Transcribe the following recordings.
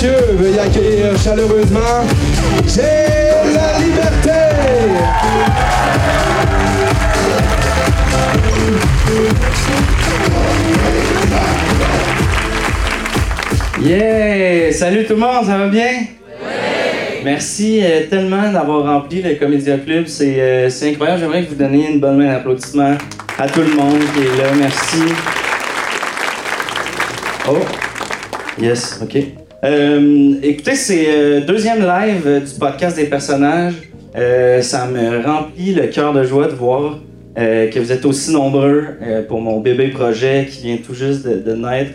messieurs, veuillez accueillir chaleureusement J'ai la liberté. Yeah! Salut tout le monde, ça va bien? Merci euh, tellement d'avoir rempli le Comédia Club. C'est euh, c'est incroyable. J'aimerais que vous donniez une bonne main d'applaudissement à tout le monde qui est là. Merci. Oh! Yes, OK. Euh, écoutez, c'est euh, deuxième live euh, du podcast des personnages. Ça me remplit le cœur de joie de voir que vous êtes aussi nombreux pour mon bébé projet qui vient tout juste de, naître.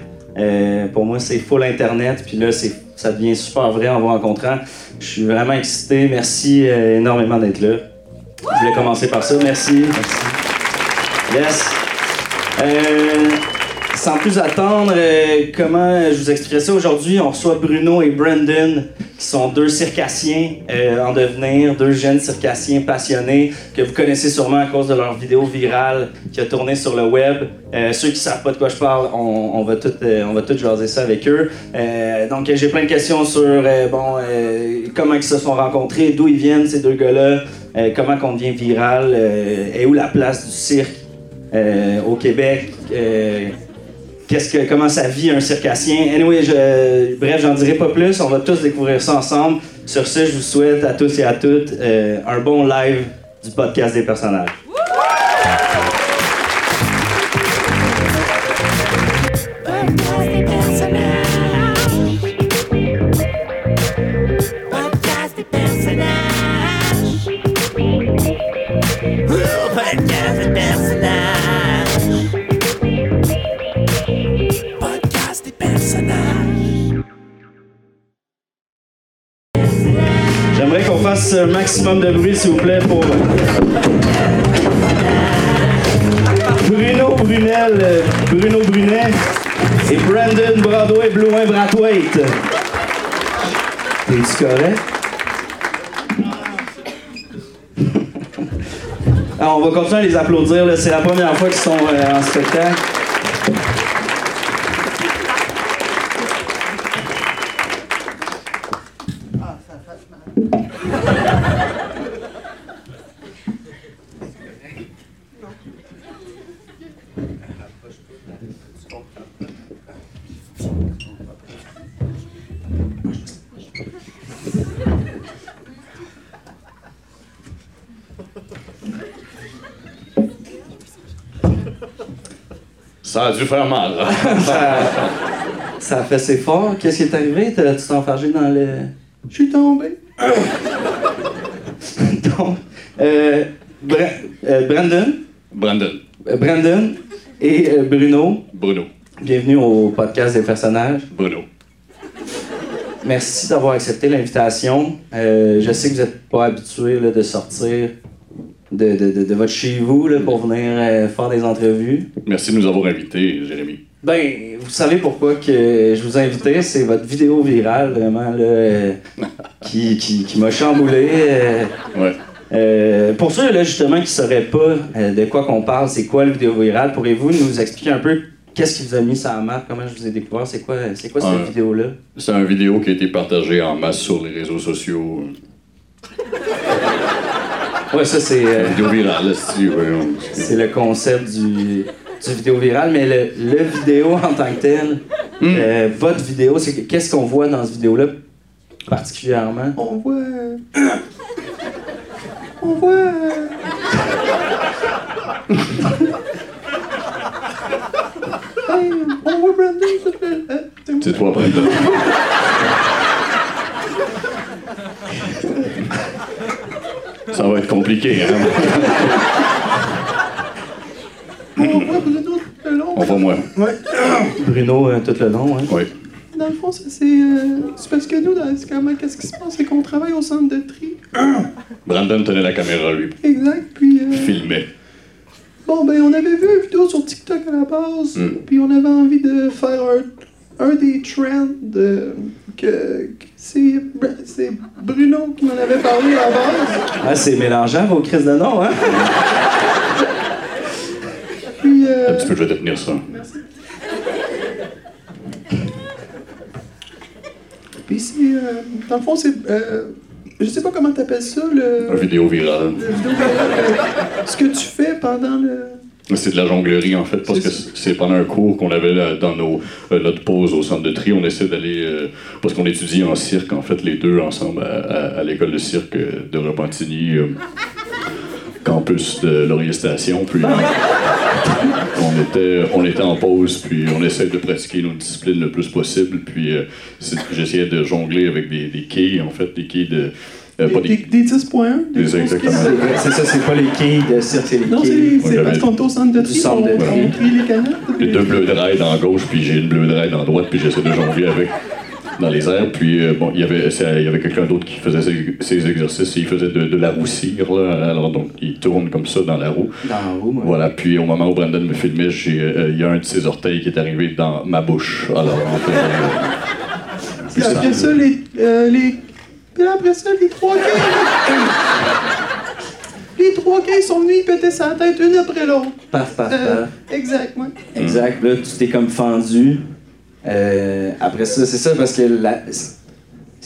Pour moi, c'est full Internet. Puis là, ça devient super vrai en vous rencontrant. Je suis vraiment excité. Merci énormément d'être là. Je voulais commencer par ça. Merci. Merci. Yes. Sans plus attendre, euh, comment je vous expliquerai ça? Aujourd'hui? On reçoit Bruno et Brandon, qui sont deux circassiens euh, en devenir, deux jeunes circassiens passionnés que vous connaissez sûrement à cause de leur vidéo virale qui a tourné sur le web. Euh, ceux qui savent pas de quoi je parle, on, on va tout, on va tout jaser ça avec eux. Donc j'ai plein de questions sur bon, comment ils se sont rencontrés, d'où ils viennent ces deux gars-là, comment qu'on devient viral, et où la place du cirque au Québec. Qu'est-ce que, comment ça vit un circassien. Anyway, je, bref, j'en dirai pas plus. On va tous découvrir ça ensemble. Sur ce, je vous souhaite à tous et à toutes euh, un bon live du podcast des personnages. Un maximum de bruit, s'il vous plaît, pour Bruno Brunel, euh, Bruno Brunet et Brandon Broadway Blouin Brathwaite. T'es-tu correct? On va continuer à les applaudir. C'est la première fois qu'ils sont euh, en spectacle. Ça a dû faire mal. ça, ça a fait ses fort. Qu'est-ce qui est arrivé? Tu t'es enfargé dans le. Je suis tombé. Donc, euh, Bra- euh, Brandon, Brandon, euh, Brandon et euh, Bruno, Bruno, bienvenue au podcast des personnages. Bruno. Merci d'avoir accepté l'invitation. Je sais que vous n'êtes pas habitué de sortir de, de- de- votre chez vous là, pour venir euh, faire des entrevues. Merci de nous avoir invités, Jérémy. Ben, vous savez pourquoi que je vous ai invité, c'est votre vidéo virale, vraiment, là, euh, qui, qui, qui m'a chamboulé. euh, Ouais. pour ceux, là, justement, qui ne sauraient pas de quoi qu'on parle, c'est quoi le vidéo virale, pourriez-vous nous expliquer un peu qu'est-ce qui vous a mis ça à map, comment je vous ai découvert, c'est quoi, c'est quoi cette vidéo-là? C'est une vidéo qui a été partagée en masse sur les réseaux sociaux. Ouais, ça, c'est... euh, vidéo virale, C'est le concept du, du vidéo viral, mais le, le vidéo en tant que tel, euh, votre vidéo, c'est que- qu'est-ce qu'on voit dans cette vidéo-là particulièrement? On voit. On voit. Hey, on voit Brandon. ça fait- euh, C'est toi, Brandon. Ça va être compliqué, hein? On voit Bruno tout le long. On va moi. Ouais. Bruno, euh, tout le long, hein? Oui. Dans le fond, ça, c'est. euh, c'est parce que nous, dans, c'est comment, qu'est-ce qui se passe? C'est qu'on travaille au centre de tri. Brandon tenait la caméra, lui. Exact. Puis. euh, Filmait. Bon, ben, on avait vu une vidéo sur TikTok à la base, Mm. puis on avait envie de faire un, un des trends euh, que, que c'est, c'est Bruno qui m'en avait parlé à la base. Ah, c'est mélangeant vos crises de nom, hein? Puis, euh, Un petit peu, je vais te tenir ça. merci. Puis c'est. euh, dans le fond, c'est. euh, je sais pas comment t'appelles ça, le. Une vidéo virale. le vidéo virale, euh, ce que tu fais pendant le. C'est de la jonglerie, en fait, parce que C'est- pendant un cours qu'on avait là, dans nos, euh, notre pause au centre de tri. On essaie d'aller. euh, parce qu'on étudie en cirque, en fait, les deux ensemble à, à- à l'école de cirque euh, de Repentigny, euh, campus de Laurier-Station. Puis. on, était, on était en pause, puis on essaie de pratiquer nos disciplines le plus possible. Puis euh, j'essayais de jongler avec des, des quilles, en fait, des quilles de. Euh, Des, des- des, des 10.1. Des- grosses exactement. C'est ça, c'est pas les quilles de cirque, c'est les Non, c'est quilles. c'est Ouais, parce qu'on est au centre de tri. de on, les canettes. J'ai deux bleus de ride en gauche, puis j'ai une bleue de ride en droite, puis j'essaie de jongler avec dans les airs. Puis euh, bon, il y avait, c'est- il y avait quelqu'un d'autre qui faisait ses, ses exercices, et il faisait de, de la roussire, là. Alors donc, il tourne comme ça dans la roue. Dans la roue, moi. Voilà, puis au moment où Brandon me filmait, j'ai, euh, il y a un de ses orteils qui est arrivé dans ma bouche. Alors, en fait, euh, ça, les. euh, les... Puis après ça, les trois quilles. les trois quilles sont venus, ils pétaient sa tête une après l'autre. Paf, paf, Euh, paf. exact, ouais. Exact. Là, tu t'es comme fendu. Euh, après ça, c'est ça, parce que la-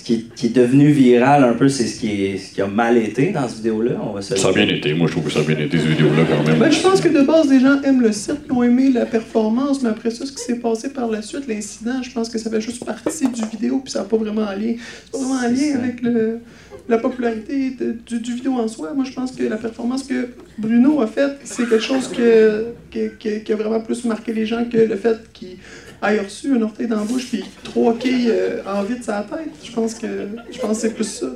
qui est, qui est devenu viral un peu, c'est ce qui, est, ce qui a mal été dans cette vidéo-là. On va se ça a bien été. Moi, je trouve que ça a bien été, ces vidéos-là, quand même. Ben, je pense que de base, les gens aiment le cirque, ils ont aimé la performance, mais après ça, ce qui s'est passé par la suite, l'incident, je pense que ça fait juste partie du vidéo, puis ça n'a pas vraiment un lien. C'est pas vraiment C'est lien avec le, la popularité de- du, du vidéo en soi. Moi, je pense que la performance que Bruno a faite, c'est quelque chose que, que- que- qui a vraiment plus marqué les gens que le fait qu'il ait reçu un orteil dans la bouche, puis trois quilles euh, en vide la tête. Je pense que, je pense que c'est plus ça.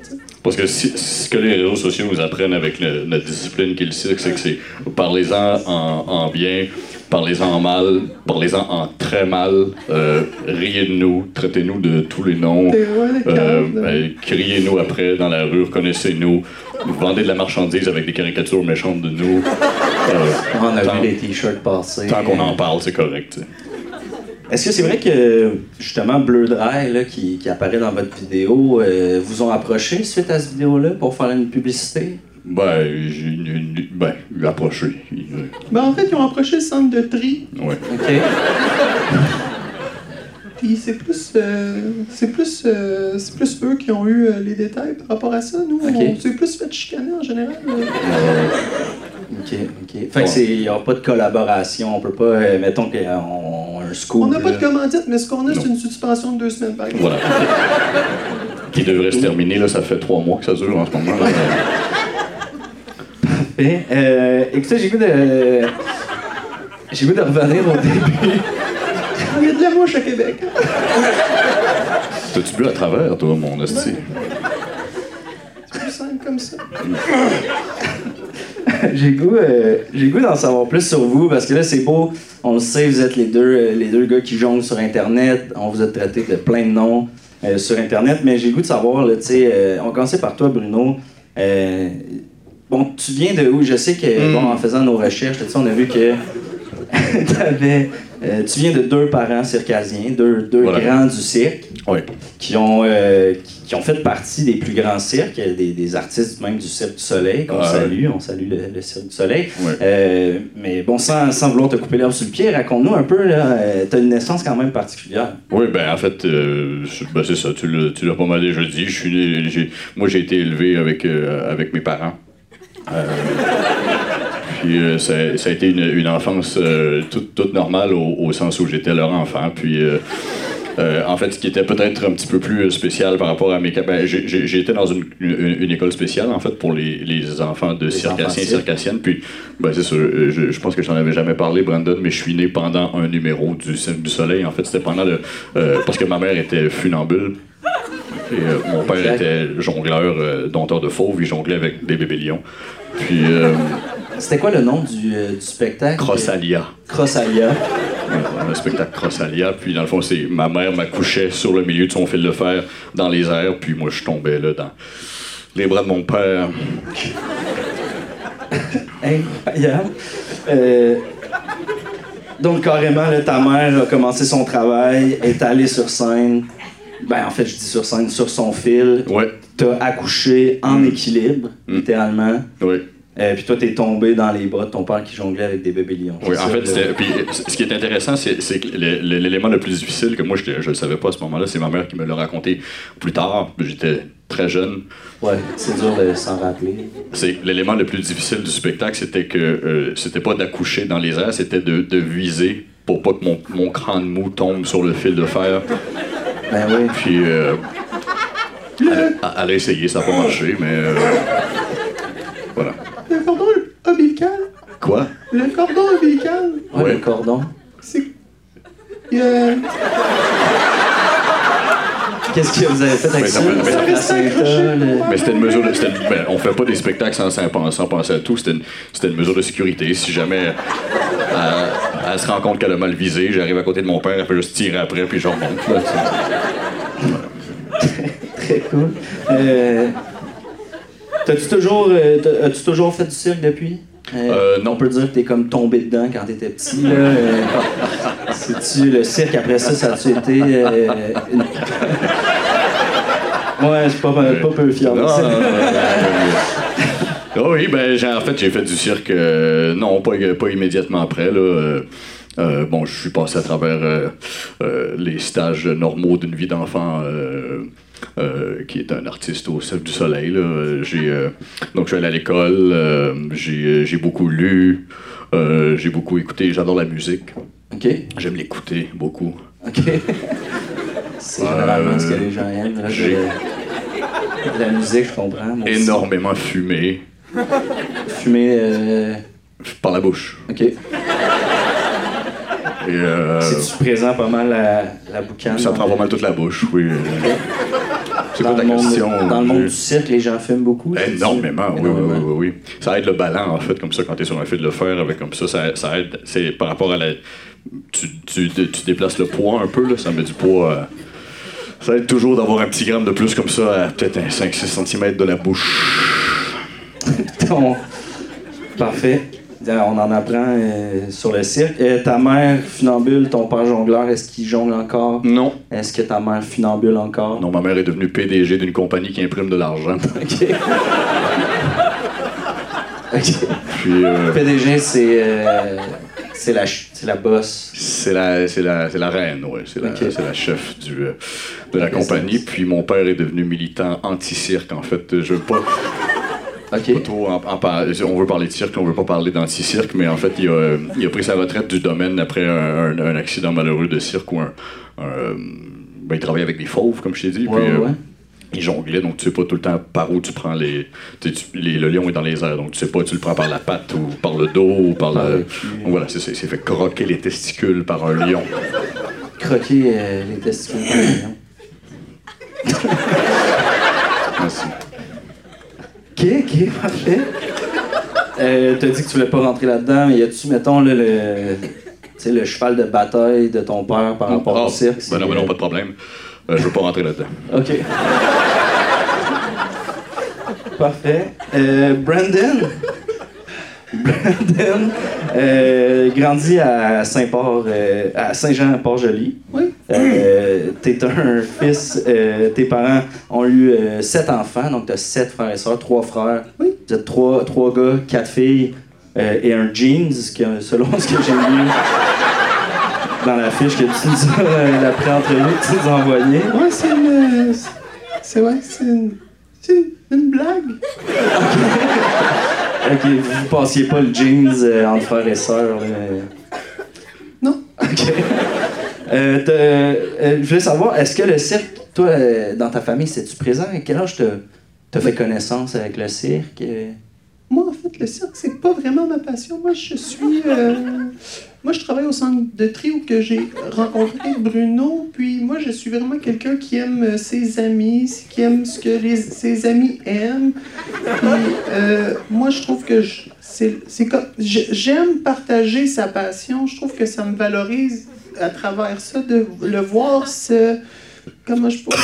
Parce que si- ce que les réseaux sociaux nous apprennent avec le- notre discipline qui est le cirque, c'est que c'est parlez-en en, en bien, parlez-en en mal, parlez-en en très mal, euh, riez de nous, traitez-nous de tous les noms, euh, là. euh, criez-nous après dans la rue, reconnaissez-nous, vendez de la marchandise avec des caricatures méchantes de nous. Euh, On a tant, vu les t-shirts passer. tant qu'on en parle, c'est correct. Est-ce que c'est vrai que, justement, Bleu Dry, là, qui, qui apparaît dans votre vidéo, euh, vous ont approché suite à cette vidéo-là pour faire une publicité? Ben, j'ai ben, approché. Ben, en fait, ils ont approché le centre de tri, Ouais. OK. Puis c'est plus, euh, c'est plus, euh, c'est plus eux qui ont eu euh, les détails par rapport à ça. Nous, Ok. on s'est plus fait chicaner en général. euh. OK, OK. Fait que c'est, il n'y a pas de collaboration. On peut pas, euh, mettons qu'on un scoop. On n'a pas de commandite, mais ce qu'on a, c'est une suspension de deux semaines par exemple. Voilà. Qui devrait se terminer, là, ça fait trois mois que ça dure en ce moment. là. Parfait. Euh, écoutez, j'ai goût de. J'ai goût de revenir au début. Il y a de la mouche à Québec. T'as-tu bu à travers, toi, mon esti? C'est plus simple comme ça. j'ai goût, euh, j'ai goût d'en savoir plus sur vous parce que là, c'est beau. On le sait, vous êtes les deux, euh, les deux gars qui jonglent sur Internet. On vous a traité de plein de noms euh, sur Internet, mais j'ai goût de savoir, là, tu sais, euh, on commencer par toi, Bruno. Bon, tu viens de où? Je sais que, bon, en faisant nos recherches, tu sais, on a vu que t'avais, euh, tu viens de deux parents circasiens, deux, deux Voilà. grands du cirque Oui. qui ont, euh, qui, qui ont fait partie des plus grands cirques, des, des artistes même du Cirque du Soleil, qu'on salue, on salue le, le Cirque du Soleil. Euh, mais bon, sans, sans vouloir te couper l'herbe sur le pied, raconte-nous un peu, euh, t'as une naissance quand même particulière. Oui, ben en fait, euh, ben, c'est ça, tu l'as, tu l'as pas mal déjà dit. Je suis moi, j'ai été élevé avec, euh, avec mes parents. Puis euh, ça, ça a été une, une enfance euh, toute, toute normale au, au sens où j'étais leur enfant. Puis euh, en fait, ce qui était peut-être un petit peu plus spécial par rapport à mes... Ben, j'ai, été dans une, une- une école spéciale, en fait, pour les, les enfants de circassiens et circassiennes. Puis, ben, c'est euh, je, je pense que je t'en avais jamais parlé, Brandon, mais je suis né pendant un numéro du du Soleil. En fait, c'était pendant le... euh, parce que ma mère était funambule. Et euh, mon père était jongleur, dompteur de fauves, il jonglait avec des bébés lions. Puis, C'était quoi le nom du, euh, du spectacle? Crossalia. Crossalia. Ouais, un spectacle Crossalia. Puis, dans le fond, c'est ma mère m'accouchait sur le milieu de son fil de fer dans les airs. Puis, moi, je tombais là dans les bras de mon père. Incroyable. Euh, donc, carrément, là, ta mère a commencé son travail, est allée sur scène. Ben, en fait, je dis sur scène, sur son fil. Ouais, T'as accouché en équilibre, Mm. littéralement. ouais. Euh, puis toi, t'es tombé dans les bras de ton père qui jonglait avec des bébés lions. Oui, en fait, c'était- puis, euh, ce qui est intéressant, c'est c'est que l'élément le plus difficile que moi, je ne le savais pas à ce moment-là, c'est ma mère qui me l'a raconté plus tard. J'étais très jeune. Ouais, c'est dur de s'en rappeler. C'est l'élément le plus difficile du spectacle, c'était que euh, c'était pas d'accoucher dans les airs, c'était de, de viser pour pas que mon, mon crâne mou tombe sur le fil de fer. Ben oui. Puis euh, elle, elle a essayé, ça n'a pas marché, mais euh, voilà. Ombilical. Quoi? Le cordon ombilical. Ouais, Ouais. le cordon. C'est. Qu'est-ce que vous avez fait avec Mais ça? mais- Mais c'était une mesure de. ben, on fait pas des spectacles sans, sans, penser- sans penser à tout. C'était une, mesure de sécurité. Si jamais elle, elle se rend compte qu'elle a mal visé, j'arrive à côté de mon père, elle fait juste tirer après, puis je remonte. Très cool. Euh, T'as-tu toujours, euh, as-tu toujours fait du cirque depuis? Euh, non. On peut dire que t'es comme tombé dedans quand t'étais petit. Là. Euh, C'est-tu le cirque après ça, ça a-tu été. euh, une- ouais, je suis pas, pas peu fier de Non, ça. non. Oh oui, ben, j'ai- en fait, j'ai fait du cirque, euh, non, pas, pas immédiatement après. Là, euh, bon, je suis passé à travers euh, euh, les stages normaux d'une vie d'enfant. qui est un artiste au Cirque du Soleil. Là. J'ai, donc, je suis allé à l'école, j'ai, j'ai beaucoup lu, j'ai beaucoup écouté, j'adore la musique, Ok, j'aime l'écouter beaucoup. ok. C'est généralement ce que les gens aiment. là, j'ai- de- La musique, je comprends. Énormément fumé euh, par la bouche. Ok. Euh, C'est-tu présent pas mal la, la boucane? Ça prend le- pas mal toute la bouche, oui. C'est Dans quoi ta le, monde, question? dans le monde du cirque, les gens fument beaucoup. Énormément, oui, oui, Énormément. oui, oui, oui. Ça aide le ballon, en fait, comme ça, quand tu es sur un fil de fer, avec comme ça, ça, ça aide. C'est par rapport à la. Tu, tu, tu déplaces le poids un peu, là, ça met du poids. euh, ça aide toujours d'avoir un petit gramme de plus comme ça, à peut-être un 5-6 cm de la bouche. Parfait. On en apprend euh, sur le cirque. Euh, ta mère funambule, ton père jongleur, est-ce qu'il jongle encore? Non. Est-ce que ta mère funambule encore? Non, ma mère est devenue PDG d'une compagnie qui imprime de l'argent. Ok. ok. Puis, euh, PDG, c'est euh, c'est la, c'est la boss. C'est la, c'est la, c'est la reine, ouais. C'est la, Ok. c'est la chef du, de la compagnie. Puis mon père est devenu militant anti-cirque, en fait. Je veux pas, En, en par- On veut parler de cirque, on veut pas parler d'anti-cirque, mais en fait, il a, il a pris sa retraite du domaine après un, un- un accident malheureux de cirque où un, un, ben, il travaillait avec des fauves, comme je t'ai dit. Ouais, puis, euh, ouais. il jonglait, donc tu sais pas tout le temps par où tu prends les, tu Le lion est dans les airs, donc tu sais pas, tu le prends par la patte ou par le dos ou par Par le. Donc voilà, c'est ça, il s'est fait croquer les testicules par un lion. Croquer euh, les testicules de lion. Merci. Ok, ok, parfait. Euh, T'as dit que tu voulais pas rentrer là-dedans, mais y a-tu, mettons, là, le, tu sais, le cheval de bataille de ton père par rapport Ah, au cirque? Ben non, ben non, pas de problème. Euh, je veux pas rentrer là-dedans. Ok. Parfait. Euh, Brandon? Brandon euh, grandit à Saint-Port, euh, à Saint-Jean-Port-Joli. Oui. Euh, t'es un fils, euh, tes parents ont eu euh, sept enfants, donc t'as sept frères et sœurs, trois frères. Oui. Vous êtes trois, trois gars, quatre filles et un jeans, que, selon ce que j'ai lu dans la fiche que tu nous as, la pré-entrevue que tu nous as envoyée. Ouais, c'est une. C'est ouais, c'est une. C'est une, une blague. Ok, vous passiez pas le jeans euh, entre frères et sœurs. là. Non. Ok. Euh, euh, je voulais savoir, est-ce que le cirque, toi, euh, dans ta famille, c'est-tu présent? À quel âge t'as fait connaissance avec le cirque? euh? Moi, en fait, le cirque, c'est pas vraiment ma passion. Moi, je suis. Moi, je travaille au centre de tri où que j'ai rencontré Bruno. Puis, moi, je suis vraiment quelqu'un qui aime euh, ses amis, qui aime ce que les, ses amis aiment. Puis, euh, moi, je trouve que c'est comme. J'aime partager sa passion. Je trouve que ça me valorise à travers ça, de le voir se. Comment je pourrais.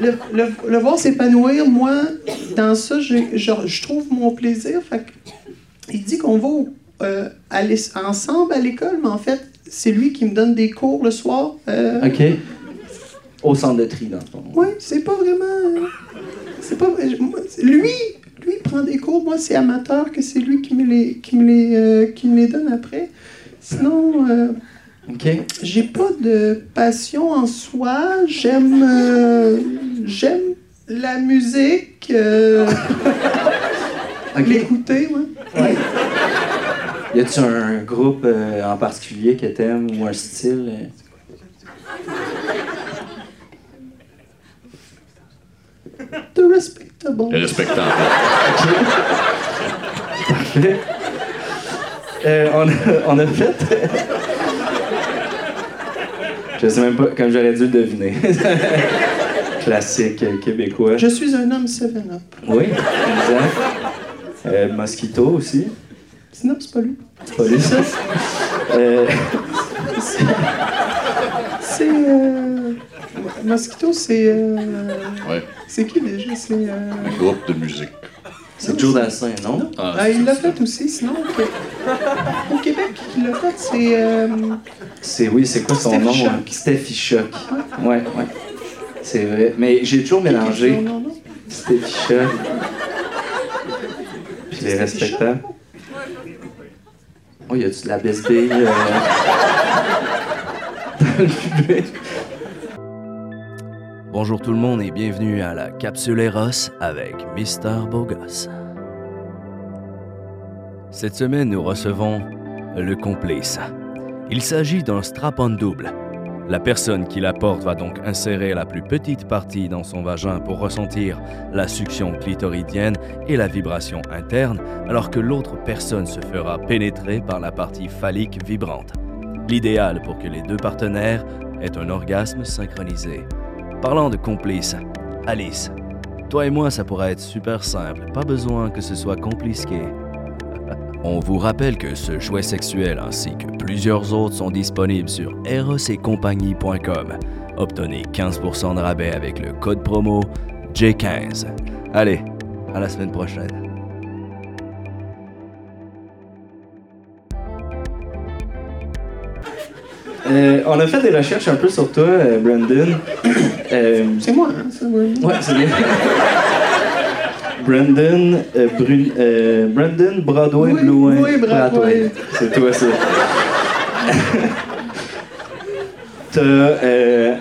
le, le- le voir s'épanouir, moi, dans ça, je, je trouve mon plaisir. Fait il dit qu'on va au- euh, ensemble à l'école, mais en fait, c'est lui qui me donne des cours le soir. Euh, Ok. Au centre de tri, dans le fond. Oui, c'est pas vraiment. euh, C'est pas. Lui, lui prend des cours. Moi, c'est amateur que c'est lui qui me les, qui me les, euh, qui me les donne après. Sinon, euh, OK. j'ai pas de passion en soi. J'aime, euh, j'aime la musique, euh, l'écouter, ouais. Ouais. Y a-tu un groupe euh, en particulier que t'aimes ou un style? euh? De respectable. Respectable. Parfait. Euh, on, a, on a fait. Je sais même pas, comme j'aurais dû le deviner. Classique québécois. Je suis un homme 7-up. Oui, exact. Euh, Mosquito aussi. Sinon, c'est pas lui. C'est pas lui, ça? Euh, C'est. Euh... Mosquito, c'est. Euh... Ouais. C'est qui déjà? C'est. Euh... Un groupe de musique. c'est Joe Dassin, non? Ah, Ah, il l'a fait aussi, sinon. au- Au Québec, il l'a fait, c'est. Euh... C'est oui, c'est quoi son Steffi nom? Hein? Steffi Choc. Ouais, ouais. C'est vrai. Mais j'ai toujours mélangé Non, non, non? Steffi Choc. Puis les respectables. Oh, y a-tu de la bisbille euh... dans le public? Bonjour tout le monde et bienvenue à la Capsule Eros avec Mister Bogos. Cette semaine, nous recevons le complice. Il s'agit d'un strap-on double. La personne qui la porte va donc insérer la plus petite partie dans son vagin pour ressentir la succion clitoridienne et la vibration interne, alors que l'autre personne se fera pénétrer par la partie phallique vibrante. L'idéal pour que les deux partenaires aient un orgasme synchronisé. Parlant de complices, Alice, toi et moi, ça pourrait être super simple, pas besoin que ce soit compliqué. On vous rappelle que ce jouet sexuel ainsi que plusieurs autres sont disponibles sur erosetcompagnie.com. Obtenez 15% de rabais avec le code promo J15. Allez, à la semaine prochaine. Euh, on a fait des recherches un peu sur toi, euh, Brandon. Euh, C'est moi, hein, ça, ouais. Ouais, c'est bien. Brandon, euh, Brun- euh, Brandon Broadway Oui, Bluin. oui, Broadway. C'est toi, ça. T'as, euh,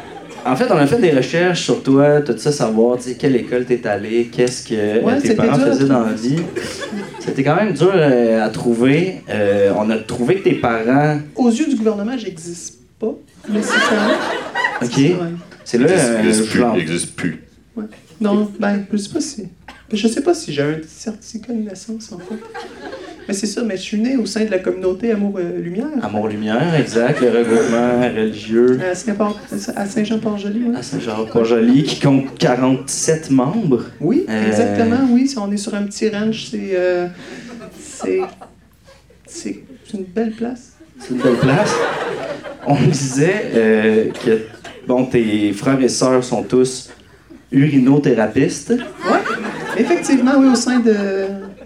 en fait, on a fait des recherches sur toi, tout ça, savoir, tu sais, quelle école t'es allé, qu'est-ce que Ouais, tes c'était parents dur faisaient dans la vie. C'était quand même dur euh, à trouver. Euh, on a trouvé que tes parents. Aux yeux du gouvernement, j'existe pas, nécessairement. Ok. Ouais. C'est là. Il n'existe plus. l'en- Il n'existe plus. Non, ben, je sais pas si. Ben, Je sais pas si j'ai un certificat de naissance, en fait. Mais c'est ça, mais je suis né au sein de la communauté Amour-Lumière. Amour-Lumière, exact, le regroupement religieux. À Saint-Jean-Port-Joli, oui. à Saint-Jean-Port-Joli, qui compte 47 membres. Oui, Euh, exactement, oui. On est sur un petit ranch, c'est. euh, c'est. C'est une belle place. C'est une belle place. On me disait euh, que bon, tes frères et sœurs sont tous urinothérapeutes. Effectivement, oui, au sein de,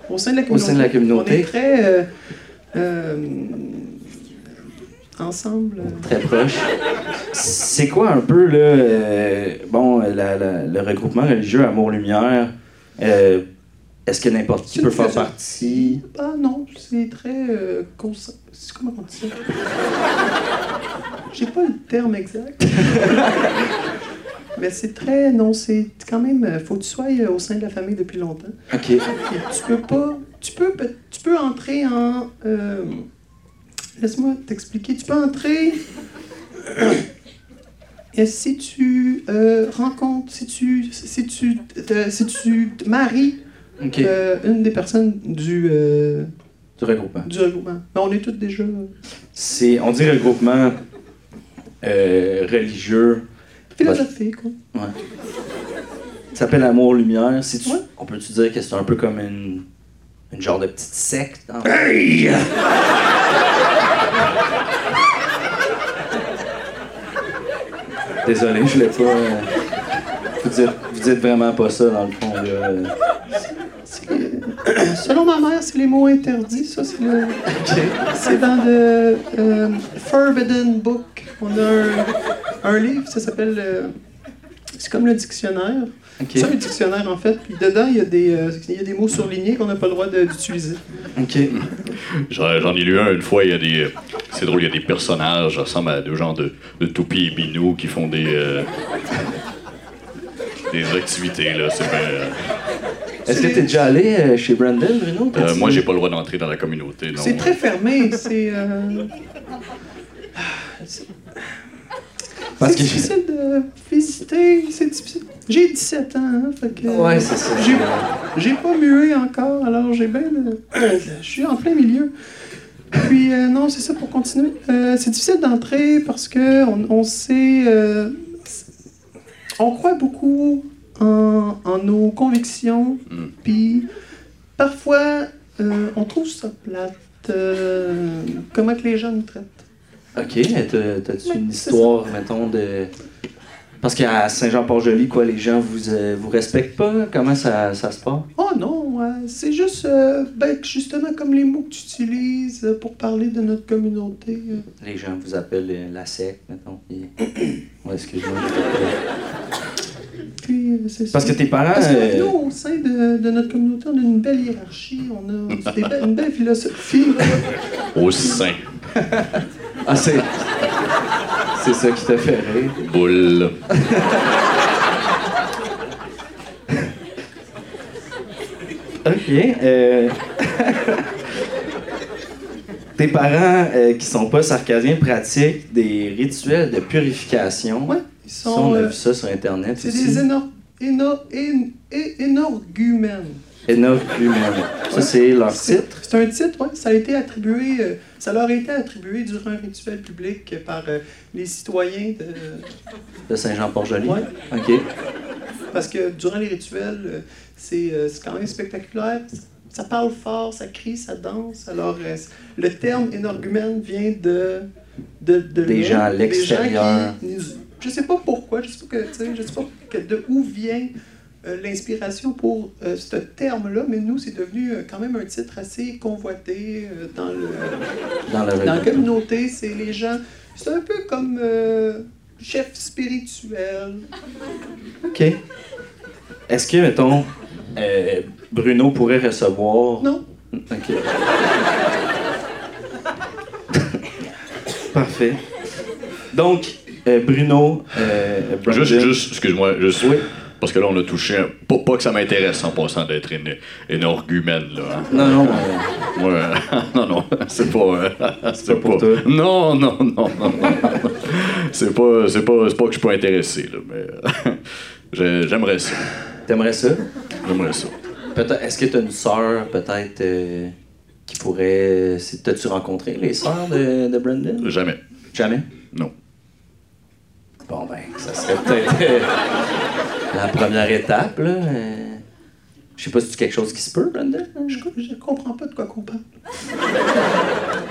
au sein de la Au communauté. sein de la communauté. On est très. euh, euh, ensemble. Très proches. C'est quoi un peu là, euh, bon, la- la- le regroupement religieux Amour-Lumière? Est-ce que n'importe qui peut faire partie? Ah non, c'est très. Euh, Comment on dit ça? J'ai pas le terme exact. Mais c'est très. Non, c'est quand même. euh, Faut que tu sois euh, au sein de la famille depuis longtemps. Ok. Et tu peux pas. Tu peux, tu peux entrer en. euh, Laisse-moi t'expliquer. Tu peux entrer. Et si tu euh, rencontres, si tu, si tu, te- si tu te maries Ok. euh, une des personnes du, euh, Du regroupement. du regroupement, ben, on est toutes déjà. C'est, on dit regroupement religieux. Philosophiques, quoi. Ouais. Ça s'appelle Amour Lumière. Si tu, Ouais. On peut-tu dire que c'est un peu comme une, une genre de petite secte? en fait? Désolé, je l'ai pas. euh, Vous dites, vous dites vraiment pas ça dans le fond. euh, selon ma mère, c'est les mots interdits. Ça, c'est le. C'est dans le euh, Forbidden Book. On a un, un livre, ça s'appelle. euh, c'est comme le dictionnaire. Ok. C'est un dictionnaire, en fait. Puis dedans, il y a des, euh, il y a des mots surlignés qu'on n'a pas le droit de- d'utiliser. Ok. J'en j'en ai lu un une fois, il y a des. euh, C'est drôle, il y a des personnages, ça ressemble à deux genres de, de toupies et binous qui font des. euh, des activités, là. C'est bien. euh, Est-ce que t'es déjà allé euh, chez Brandon, Bruno? euh, moi, j'ai pas le droit d'entrer dans la communauté, non. C'est très fermé. C'est. euh, Parce c'est difficile de visiter. C'est difficile. J'ai 17 ans, hein, fait que. Ouais, c'est ça. J'ai, j'ai pas mué encore, alors j'ai bien. le- Je suis en plein milieu. Puis, euh, non, c'est ça pour continuer. Euh, c'est difficile d'entrer parce que on, on sait. euh, on croit beaucoup en, en nos convictions, Mm. puis parfois, euh, on trouve ça plate. euh, comment que les gens nous traitent. Ok, t'as- t'as-tu une histoire, mettons, de. Parce qu'à Saint-Jean-Port-Joli, quoi, les gens vous, euh, vous respectent pas? Comment ça, ça se passe? Oh non, ouais, c'est juste, euh, ben, justement, comme les mots que tu utilises euh, pour parler de notre communauté. euh. Les gens vous appellent euh, la secte, mettons. puis- Ouais, excuse-moi. Puis, euh, c'est Parce ça. que tes parents. Parce que euh, nous, au sein de, de notre communauté, on a une belle hiérarchie, on a c'est des be- une belle philosophie. Au sein. Ah, c'est. C'est ça qui t'a fait rire. Boule. Ok. euh, Tes parents euh, qui sont pas sarcasiens pratiquent des rituels de purification. Ouais, ils Ça, sont. on a euh, vu ça sur Internet. c'est des énor- éno- énorgumènes. Énorgumènes. Ça, c'est leur titre. c'est un titre, oui. Ça a été attribué, euh, ça leur a été attribué durant un rituel public par euh, les citoyens de. De Saint-Jean-Port-Joli. Ouais. Ok. Parce que durant les rituels, euh, c'est quand même spectaculaire. Ça parle fort, ça crie, ça danse. Alors, le terme énorgumène vient de. de, de Des gens à l'extérieur. Je sais pas pourquoi, je sais pas, que, je sais pas que- de où vient l'inspiration pour euh, ce terme-là, mais nous, c'est devenu euh, quand même un titre assez convoité euh, dans le. Dans la Dans la communauté, c'est les gens. C'est un peu comme euh, chef spirituel. Ok. Est-ce que, mettons, euh, Bruno pourrait recevoir? Non? Ok. Parfait. Donc, euh, Bruno, euh, Brandon- Juste, juste, excuse-moi, juste. Oui. Parce que là, on a touché. un- Pas, pas que ça m'intéresse en passant d'être une, une orgumène, là. hein. Non, non, euh, Ouais, non, non, c'est pas. euh, c'est pas. Non, non, non, non, non. c'est pas, c'est pas, c'est pas que je suis pas intéressé, là, mais j'ai- j'aimerais ça. t'aimerais ça? J'aimerais ça. Peut-être, est-ce que tu as une sœur, peut-être, euh, qui pourrait. T'as-tu rencontré les sœurs de, de Brandon? Jamais. Jamais? Non. Bon, ben, ça serait peut-être euh, la première étape, là. euh. Je sais pas si c'est quelque chose qui se peut, hein? Je, comprends pas de quoi qu'on parle.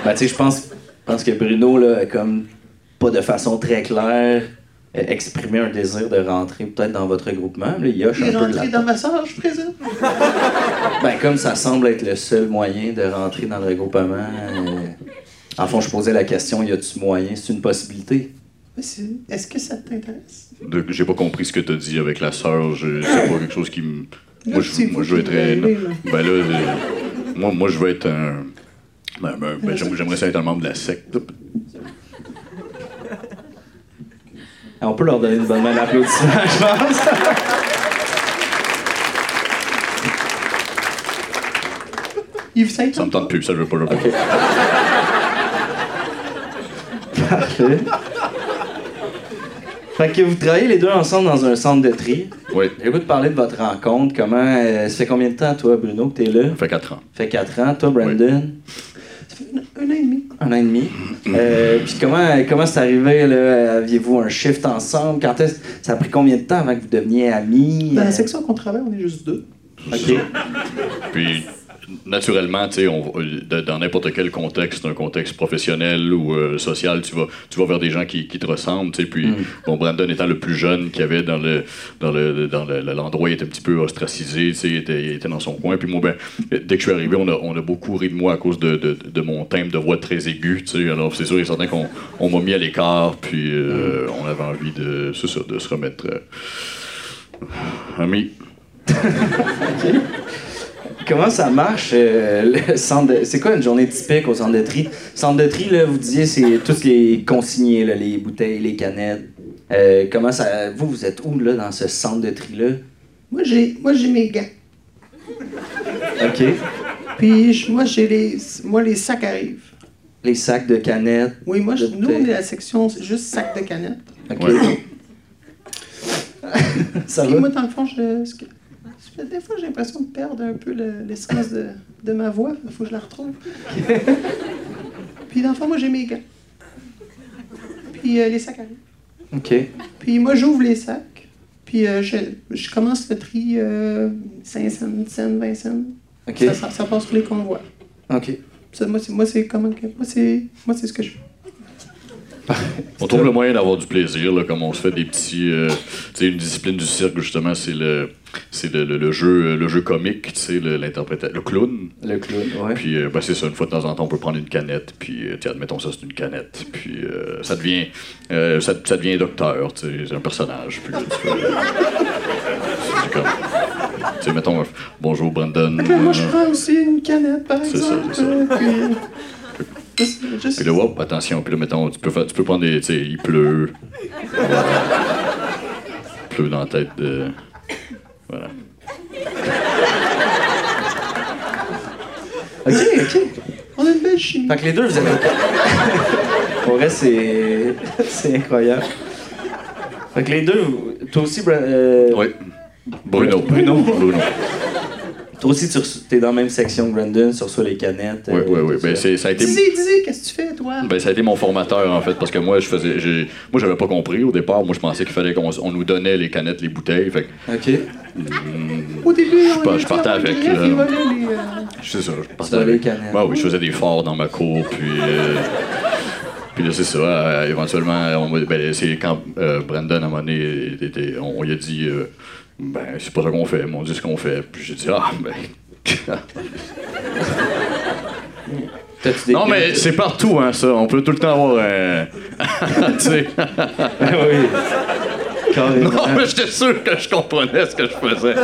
Ben, tu sais, je pense, pense que Bruno, là, a comme pas de façon très claire, euh, exprimé un désir de rentrer peut-être dans votre regroupement. Là, il Il est un peu dans ma sœur, je présume. Ben, comme ça semble être le seul moyen de rentrer dans le regroupement. euh, En fond, je posais la question y a-tu moyen? C'est une possibilité. Est-ce que ça t'intéresse? J'ai pas compris ce que t'as dit avec la sœur. C'est pas quelque chose qui me. Moi, je, moi, je veux être. là. Ben là, euh, moi, moi, je veux être un. Ben, ben, ben, j'aimerais j'aimerais ça être un membre de la secte. là. On peut leur donner une bonne main d'applaudissement, je pense. Yves Saint Ça me tente plus, ça, je veux pas le Ok. Parfait. Fait que vous travaillez les deux ensemble dans un centre de tri. Oui, J'ai goût de parler de votre rencontre. Comment. euh, ça fait combien de temps, toi, Bruno, que t'es là? ça fait 4 ans. Ça fait 4 ans. Toi, Brandon? Ça fait un, un an et demi. Un an et demi. Euh, puis comment, comment c'est arrivé, là? Aviez-vous un shift ensemble? Quand est-ce... Ça a pris combien de temps avant que vous deveniez amis? Dans la section qu'on travaille, on est juste deux. OK. Puis, naturellement, tu sais, dans n'importe quel contexte, un contexte professionnel ou euh, social, tu vas, tu vas vers des gens qui, qui te ressemblent, tu sais. Puis, bon, Brandon étant le plus jeune qu'il y avait dans le dans le dans le- l'endroit, il était un petit peu ostracisé, tu sais, il était, il était dans son coin. Puis moi, ben, dès que je suis arrivé, on a, on a beaucoup ri de moi à cause de, de, de mon timbre de voix très aigu, tu sais. Alors, c'est sûr et certain qu'on on m'a mis à l'écart, puis euh, on avait envie de, ça, de se remettre. euh, Ami, Comment ça marche, euh, le centre de- C'est quoi une journée typique au centre de tri? Centre de tri, là, vous disiez, c'est tous les consignés, là, les bouteilles, les canettes. Euh, comment ça... Vous, vous êtes où, là, dans ce centre de tri-là? Moi, j'ai, moi, j'ai mes gants. OK. Puis je- moi, j'ai les, moi, les sacs arrivent. Les sacs de canettes. Oui, moi, je- De nous, on est la section, c'est juste sacs de canettes. OK. Ouais. ça va? moi, dans le fond, je, des fois, j'ai l'impression de perdre un peu le- l'essence de, de ma voix. Il faut que je la retrouve. Puis dans le fond, moi, j'ai mes gants. Puis euh, les sacs arrivent. OK. Puis moi, j'ouvre les sacs. Puis euh, je, je commence le tri euh, 5 cents, 10 cents, 20 cents. OK. Ça, ça, ça passe sur les convois. OK. Ça, moi, c'est, comment que- moi, c'est ce que je fais. On trouve le moyen d'avoir du plaisir, là, comme on se fait des petits. euh, tu sais, une discipline du cirque, justement, c'est le, c'est le, le- le jeu, le jeu comique, tu sais, le- l'interpréta- le clown. Le clown, ouais. Puis, euh, ben, c'est ça, une fois de temps en temps, on peut prendre une canette, puis, euh, tiens, admettons ça, c'est une canette. Puis, euh, ça devient. euh, ça, ça devient docteur, tu sais, c'est un personnage. Puis, tu c'est comme. Tu sais, mettons, bonjour Brandon. Moi, je prends aussi une canette, par C'est ça, exemple. c'est ça. puis, juste- juste- Puis là, hop, attention. Puis là, mettons, tu peux, faire, tu peux prendre des. Tu sais, il pleut. il pleut dans la tête de. Voilà. OK, OK. On a une belle chimie. Fait que les deux, vous OK. Pour vrai, c'est... c'est incroyable. Fait que les deux, toi aussi, Bra- euh, Oui. Bruno. Bruno. Bruno. Toi aussi, tu reçois- t'es dans la même section que Brandon, tu reçois les canettes. Oui, euh, oui, oui. tout Ben, ça. c'est- ça a été. Dis-y, dis-y, qu'est-ce que tu fais, toi? Ben, ça a été mon formateur, en fait, parce que moi, je faisais. j'ai- Moi, j'avais pas compris au départ. Moi, je pensais qu'il fallait qu'on on nous donnait les canettes, les bouteilles. Fait que, OK. Au début, je on je partais avec, les, euh, c'est ça, je partais avec. les canettes. Ouais, oui, je faisais des forts dans ma cour, puis. euh, Puis là, c'est ça. euh, éventuellement, on ben, c'est quand euh, Brandon, à un moment donné, était- on, on lui a dit euh, Ben, c'est pas ça qu'on fait, mais on dit ce qu'on fait. Puis j'ai dit Ah, ben. Non, mais c'est partout, hein, ça. On peut tout le temps avoir un. tu sais. oui. Carrément. Non, mais j'étais sûr que je comprenais ce que je faisais.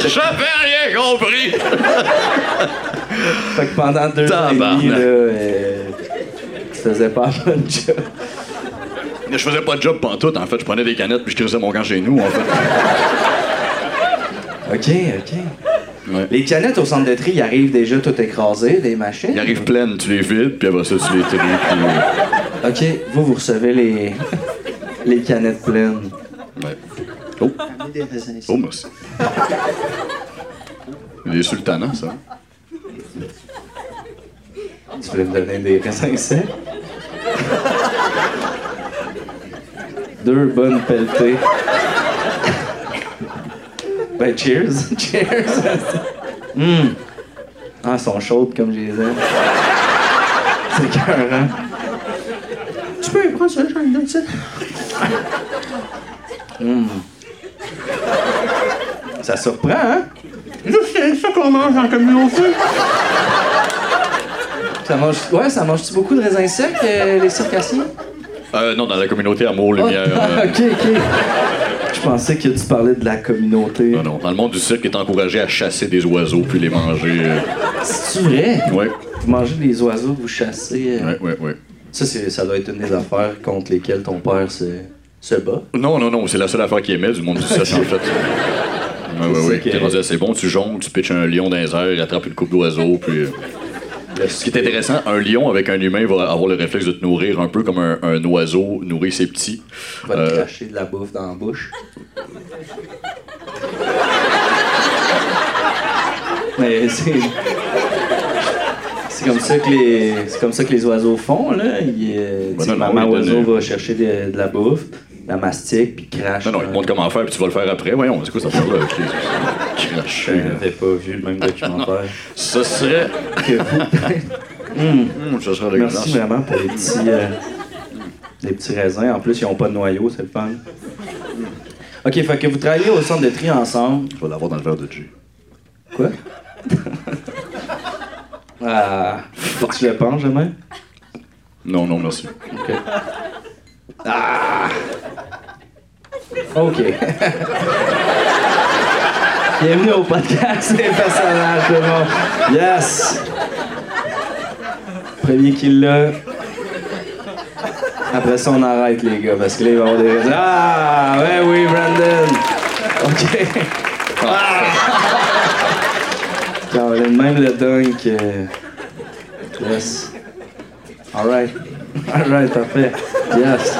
J'avais rien compris! Fait que pendant deux ans et demi, là, euh, tu faisais pas un bon job. Je faisais pas de job pantoute, en fait. Je prenais des canettes puis je crissais mon camp chez nous, en fait. OK, OK. Ouais. Les canettes au centre de tri, ils arrivent déjà tout écrasées, des machines? Ils arrivent pleines, tu les vides, puis après ça, tu les tries. Puis... OK, vous, vous recevez les, les canettes pleines. Ouais. Oh, ici. oh, merci. Il est sultanat, ça. Tu voulais me donner des raisins secs? Deux bonnes pelletées. Ben, cheers. Cheers. Hum. Ah, elles sont chaudes comme je les aime. C'est écœurant. Tu peux prendre ça, j'en ai donne ça. Ça surprend, hein? C'est ça qu'on mange en communauté. Ça mange... Ouais, ça mange-tu beaucoup de raisins secs, euh, les circassiens? Euh, non, dans la communauté Amour Lumière. Ah, euh, ok, ok. Je pensais que tu parlais de la communauté. Non, non. Dans le monde du cirque, est encouragé à chasser des oiseaux puis les manger. euh, C'est vrai? Ouais, Vous mangez des oiseaux vous chassez. euh, ouais, ouais, ouais. Ça, c'est, ça doit être une des affaires contre lesquelles ton père se, se bat. Non, non, non, c'est la seule affaire qui émet du monde du cirque, en fait. Ouais, ouais, C'est ouais. que- T'es rendu assez bon, tu jongles, tu pitches un lion dans les airs, il attrape une coupe d'oiseaux, puis. euh, Ce qui est intéressant, un lion avec un humain va avoir le réflexe de te nourrir un peu comme un, un oiseau nourrit ses petits. Va te Euh, cracher de la bouffe dans la bouche. Mais c'est. C'est comme ça que les. C'est comme ça que les oiseaux font, là. Euh, Ben non, maman oiseau va chercher de, de la bouffe, la mastique, puis crache. Non, non, il te montre comment faire, puis tu vas le faire après. Voyons, c'est quoi cette affaire-là? Cracher. Je n'avais pas vu le même documentaire Ça serait. que vous. Ça serait dégueulasse. Merci vraiment pour les petits, euh, les petits raisins. En plus, ils n'ont pas de noyau, c'est le fun. Ok, fait que vous travaillez au centre de tri ensemble. Je vais l'avoir dans le verre de G. Quoi? ah, que tu le penses, jamais? Non, non, merci. Ok. Ah! OK. Bienvenue au podcast des personnages, monde. Yes! Premier qui l'a. Après ça, on arrête, les gars, parce que là, il va y avoir des. Ah! Ouais, oui, Brandon! OK. Ah! Caroline, même le dunk. euh, Yes. Alright. Alright, parfait. Yes.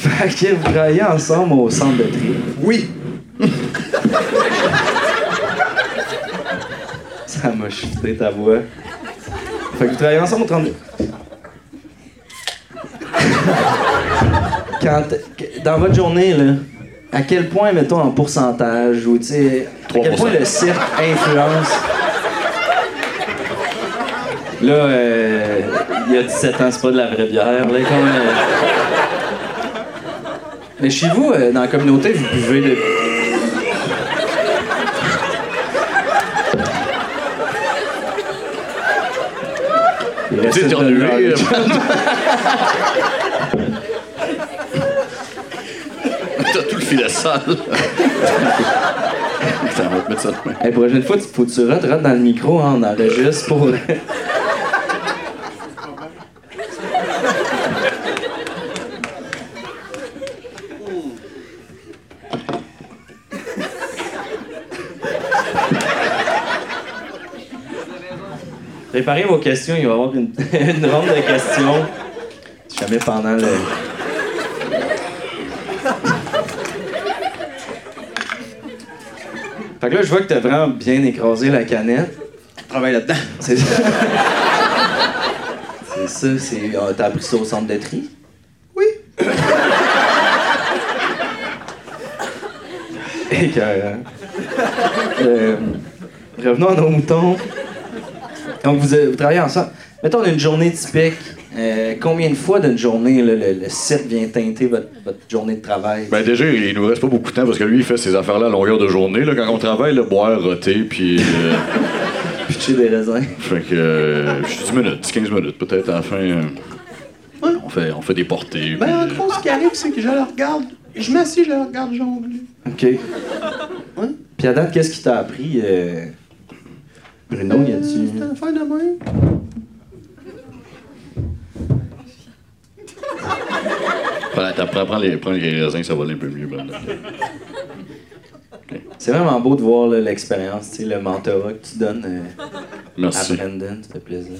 Fait que vous travaillez ensemble au centre de tri. Oui. Ça m'a chuté ta voix. Fait que vous travaillez ensemble au 32. Quand, dans votre journée, là, à quel point, mettons, en pourcentage, ou tu sais, à quel 3%. point le cirque influence. Là, euh, il y a 17 ans, c'est pas de la vraie bière, là, comme. euh. Mais chez vous, euh, dans la communauté, vous buvez de. Il reste de. T'as tout le fil à salle. Putain, on va te mettre ça de main. La prochaine fois, tu faut que tu rentres, rentres dans le micro, hein, on enregistre pour. Préparez vos questions, il va y avoir une, une ronde de questions. Jamais pendant le. Fait que là, je vois que t'as vraiment bien écrasé la canette. Travaille là-dedans. C'est ça. c'est ça, c'est. ah, T'as appris ça au centre de tri? Oui. Écœurant. Euh, revenons à nos moutons. Donc, vous, euh, vous travaillez ensemble. Mettons une journée typique. Euh, combien de fois d'une journée là, le, le cirque vient teinter votre, votre journée de travail? Ben déjà, il nous reste pas beaucoup de temps parce que lui, il fait ses affaires-là à longueur de journée. Là, quand on travaille, le boire, roter, puis. euh, Pitcher des raisins. fait que. euh, je suis 10 minutes, 15 minutes, peut-être à la fin. euh, Ouais. on, fait, on fait des portées. Ben, en gros, ce qui arrive, c'est que je le regarde. Je m'assis, je le regarde jongler. OK. Puis à date, qu'est-ce qui t'a appris? Bruno, y a-tu. C'est une affaire de même. Voilà, t'apprends, prends les, prends les raisins, ça va aller un peu mieux, Brandon. C'est vraiment beau de voir l'expérience, tu sais, le mentorat que tu donnes euh, à Merci. Brandon, ça fait plaisir.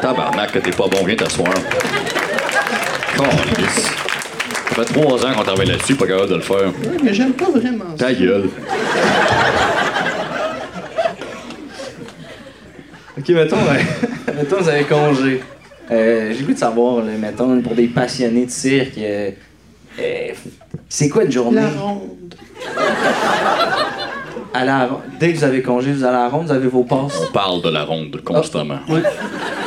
Tabarnak, que t'es pas bon, viens t'asseoir. Câlisse. Ça fait trois ans qu'on travaille là-dessus, pas capable de le faire. Ouais, mais j'aime pas vraiment ça. Ta gueule. Ok, mettons, euh, mettons vous avez congé. Euh, J'ai voulu de savoir, là, mettons, pour des passionnés de cirque, euh, euh, c'est quoi une journée? La ronde. À la, dès que vous avez congé, vous allez à la ronde, vous avez vos passes? On parle de la ronde constamment. Oui.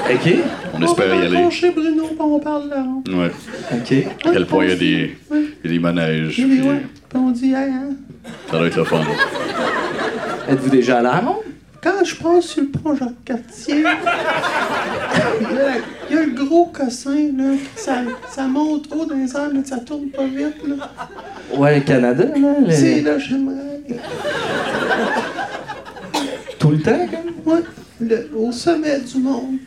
OK. On espère y On aller. va chez Bruno, on parle de la ronde. Ouais. OK. À quel point il y a des, y a des manèges. Oui, ouais. Puis on dit, hey, hein. Ça doit être le fun. Êtes-vous déjà à la ronde? Quand je passe sur le pont Jacques-Cartier, il y, a la- il y a le gros cossin, là, ça, ça monte haut dans les airs, mais ça tourne pas vite, là. Ouais, le Canada, là. le- C'est là, j'aimerais. Tout le temps, comme? Ouais, le- au sommet du monde.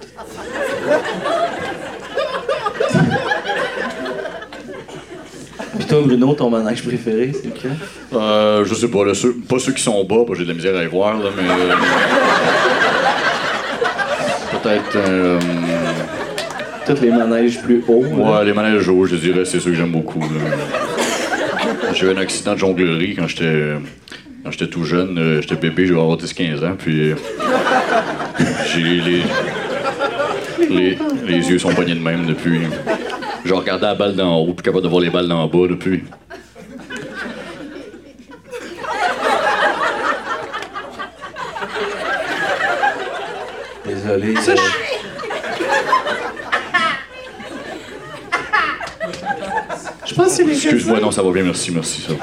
Puis toi, Bruno, ton manège préféré, c'est lequel? Euh, je sais pas, là, ceux- pas ceux qui sont bas, parce que j'ai de la misère à les voir, là, mais. euh, Peut-être. euh, Tous les manèges plus hauts. là. ouais, les manèges hauts, je dirais, c'est ceux que j'aime beaucoup. J'ai eu un accident de jonglerie quand j'étais. Quand j'étais tout jeune, euh, j'étais bébé, j'avais avoir 10-15 ans, puis. J'ai les. Les, les yeux sont pognés de même depuis. Je regardais la balle d'en haut, plus capable de voir les balles d'en bas depuis. Désolé. Ça, euh, Je pense que c'est les Excuse-moi, non, ça va bien, merci, merci. Ça.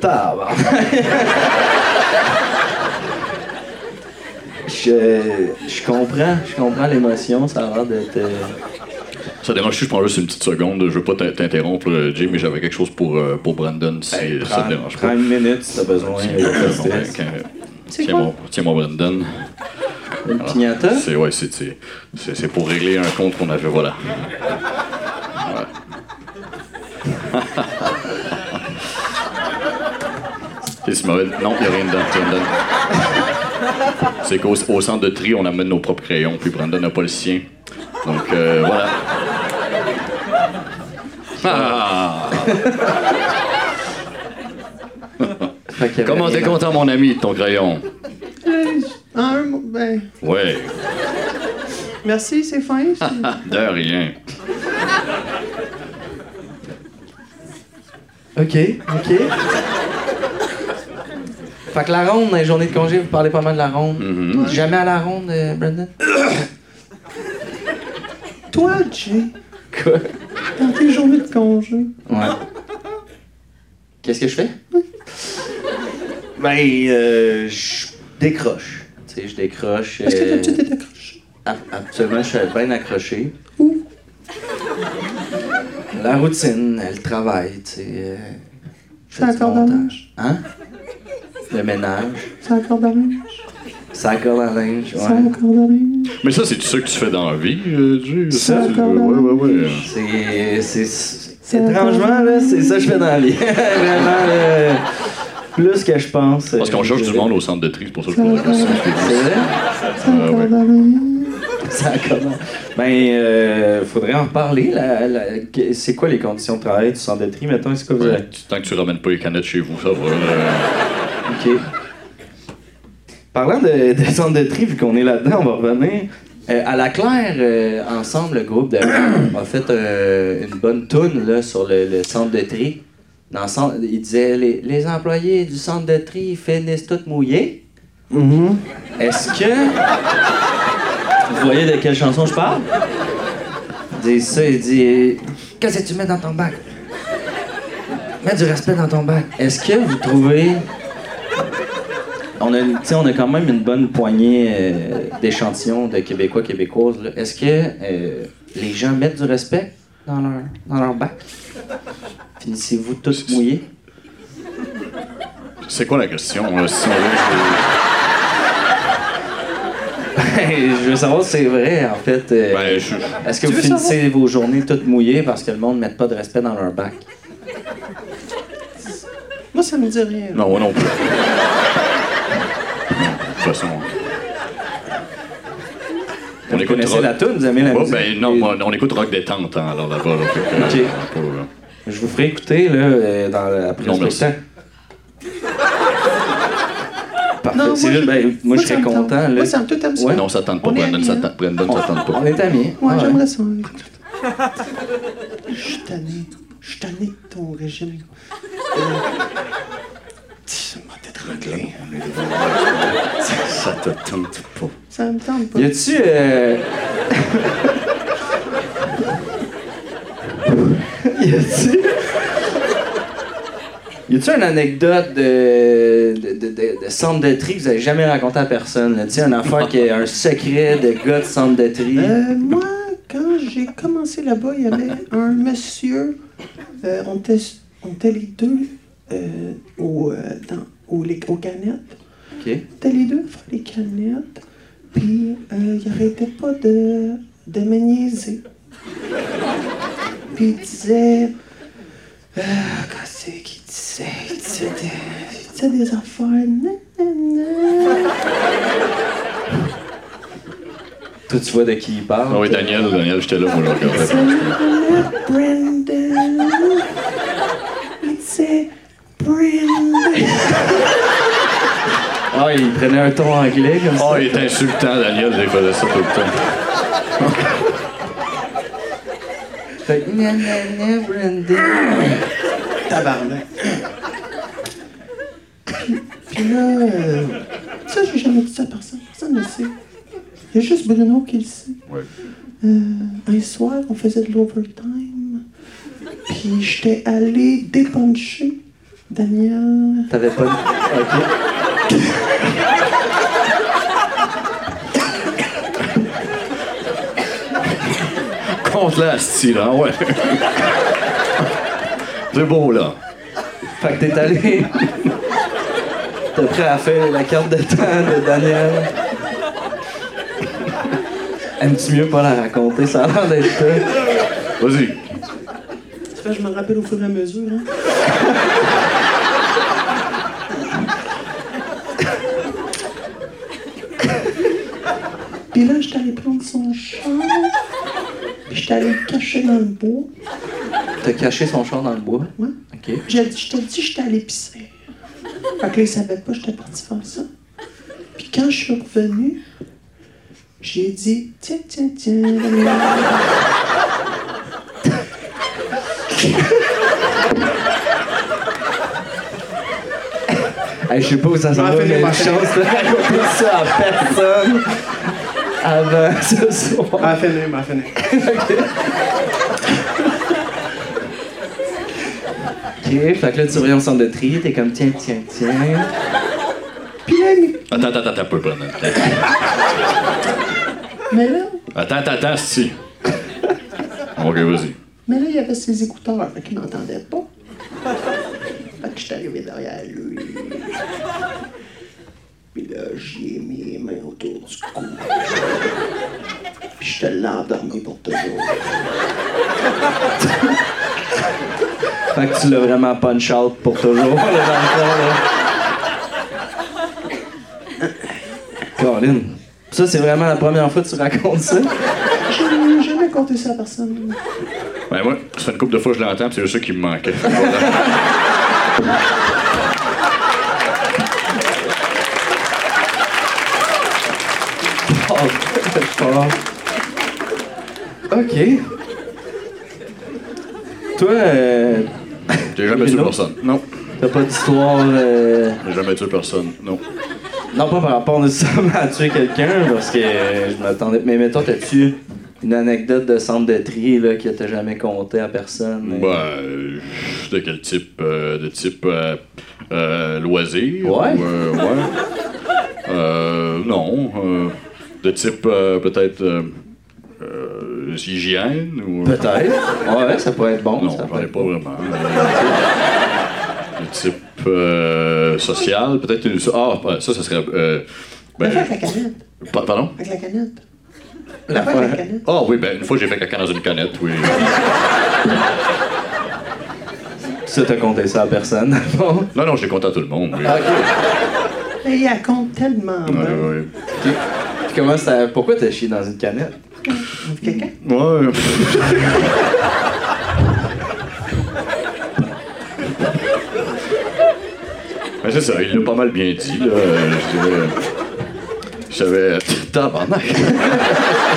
Tabarnak. Je, je comprends, je comprends l'émotion, ça a l'air d'être. euh, Ça dérange si je prends juste une petite seconde. Je veux pas t'in- t'interrompre, là, Jay, mais j'avais quelque chose pour, euh, pour Brandon, si hey, ça prends, te dérange prends pas. une minute si t'as besoin. Tiens mon, tiens mon Brandon. Une pignata? C'est ouais, c'est c'est- c'est c'est pour régler un compte qu'on avait, voilà. Ouais. C'est mauvais. Non, il n'y a rien dedans. rien dedans. C'est qu'au au centre de tri, on amène nos propres crayons, puis Brandon n'a pas le sien. Donc euh, voilà. Ah! Comment t'es content, mon ami, de ton crayon? Euh, un mot, ben, Ouais, merci, c'est fin. de rien. Ok, ok. Fait que la ronde, dans les journées de congé, vous parlez pas mal de la ronde. Mhm. Jamais à la ronde, euh, Brandon? Toi, Jay, Quoi? dans tes journées de congé, Ouais. Qu'est-ce que je fais? Ben, euh, je décroche. Tu sais, je décroche. est-ce que euh, tu t'es accroché? ab- Absolument, je suis bien accroché. Où? La routine, le travail, tu sais. euh, je fais du montage. Hein? Le ménage. C'est encore dans linge? Ça corde à linge, C'est ouais. encore dans linge? Mais ça, c'est ça que tu fais dans la vie, euh? Ça, c'est- ouais, même. ouais, ouais. C'est. c'est- c'est- C'est Étrangement, là, c'est ça que je fais dans la vie. Vraiment, là, plus que je pense. Parce qu'on euh, cherche du monde au centre de tri, c'est pour ça que je pose la question. C'est vrai? C'est Ah, encore ouais. dans linge? Ça. Ben, euh, faudrait en reparler. La, la- que- c'est quoi les conditions de travail du centre de tri, mettons? Est-ce que vous avez... Tant que tu ramènes pas les canettes chez vous, ça va. OK. Parlant de, de centre de tri, vu qu'on est là-dedans, on va revenir. Euh, à la Claire, euh, ensemble, le groupe de a fait euh, une bonne toune là, sur le, le centre de tri. Dans le centre, il disait les, les employés du centre de tri finissent tous mouillés. Est-ce que. Vous voyez de quelle chanson je parle? Il dit ça, il dit Qu'est-ce que tu mets dans ton bac? Mets du respect dans ton bac. Est-ce que vous trouvez. On a, tu sais, on a quand même une bonne poignée euh, d'échantillons de Québécois, Québécoises. là. Est-ce que euh, les gens mettent du respect dans leur, dans leur bac? Finissez-vous tous mouillés? C'est quoi la question? là, si on veut, je veux savoir si c'est vrai, en fait. euh, ben, je- Est-ce que Tu vous finissez vos journées toutes mouillées parce que le monde ne met pas de respect dans leur bac? Moi, ça me dit rien. Non, moi non plus. Toute façon. On Vous écoute connaissez rock. la tune, vous aimez la Ouais, musique? ben non, moi, on écoute rock détente, hein, alors là-bas. Là, que, euh, euh, Je vous ferai écouter là, euh, dans, le- après Non, le spectacle. Parfait. Non, moi, ben, moi, je serais content. Là. Moi, ça me tout aime ça. Ouais. Non, ça tente pas, On est Brandon, amis, ça hein. tente, Brandon, ça tente pas. On est amis. Ouais, Ouais. j'aimerais ça. Je suis tanné. Je suis tanné de ton régime. Euh, Étranglé. Ça te tente pas. Ça me tente pas. Y a-tu. Euh... y a-tu. Y a-tu une anecdote de, de, de, de- de centre de tri que vous avez jamais raconté à personne? là? Tu sais, une affaire qui est un secret de gars de centre de tri. Euh, moi, quand j'ai commencé là-bas, il y avait un monsieur. euh, on, était, on était les deux euh, au, euh, dans, au- les- aux canettes. Ok. On était les deux faire les canettes. Puis, euh, il arrêtait pas de, de me niaiser. Puis, il disait. Euh, qu'est-ce qu'il disait? Il disait des, il disait des affaires. nanana. Toi, tu vois de qui il parle? Ah oui, Daniel, Daniel, j'étais là, moi. Salut, Brandon. Il disait Ah, il prenait un ton anglais comme ça. Oh, il est insultant, Daniel, il faisait ça tout le temps. Fait que, gna, gna, Brandon. Tabarnak. Puis, là, euh, ça, j'ai jamais dit ça à personne. Personne ne le sait. Il y a juste Bruno qui le sait. Ouais. Euh, un soir, on faisait de l'overtime. Puis j'étais allé dépuncher Damien. T'avais pas. Okay. Compte la style, hein, ouais. C'est beau, là. Fait que t'es allé. t'es prêt à faire la carte de temps de Daniel. Aimes-tu mieux pas la raconter? Ça a l'air d'être. Vas-y. Tu je me rappelle au fur et à mesure, hein. J'étais allé le cacher dans le bois. T'as caché son char dans le bois? Ouais. OK. J'ai dit, je te dis, j'étais allé pisser. Fait que là, il savait pas, j'étais parti faire ça. Puis quand je suis revenu, j'ai dit, tiens, tiens, tiens. Hey, je sais pas où ça s'en va, mais une chance raconter ça à personne avant ce soir. Ah, fini, m'a fini. OK, fait que là, tu reviens au centre de tri, t'es comme tiens, tiens, tiens. Puis là, il- Attends, attends, attends un peu, mais là, Attends, attends, attends, Asti. Ok, vas-y. mais là, il y avait ses écouteurs, fait qu'il n'entendait pas. Fait que j'étais arrivé derrière lui. Puis là, j'y ai mis les mains autour du cou. Puis je te l'ai endormi pour toujours. Fait que tu l'as vraiment punch out pour toujours, là, dans le fond, là. Colin. Ça, c'est vraiment la première fois que tu racontes ça? J'ai jamais compté ça à personne. Ben, moi, ça fait une couple de fois que je l'entends, puis c'est juste ça qui me manquait. Oh, fort. OK. Toi, euh, J'ai jamais tué personne. Non. t'as pas d'histoire... euh, J'ai jamais tué personne. Non. Non, pas par rapport nécessairement à tuer quelqu'un, parce que euh, je m'attendais... Mais mettons, t'as-tu une anecdote de centre de tri là, que t'as jamais conté à personne? euh? Ben, euh, de quel type euh, De type euh, euh, loisir Ouais. ou, euh, ouais. Euh, non. De type euh, peut-être euh, euh, hygiène ou. Peut-être. Ouais, ça pourrait être bon. Non, ça j'en ai pas bon. vraiment. De type euh, social, peut-être une. Ah, ça, ça serait. euh, ben, Fais avec la canette. pa- pardon? Avec la canette. La avec la canette. Ah oui, ben une fois j'ai fait caca dans une canette, oui. Ça, t'as compté ça à personne. Bon? Non, non, j'ai compté à tout le monde. Oui. Mais il tellement Ouais, ouais. Comment ça... Pourquoi t'as chié dans une canette? Quelqu'un? Ouais. Ben, c'est ça, il l'a pas mal bien dit, là. Je dirais. Je savais. Tabarnak!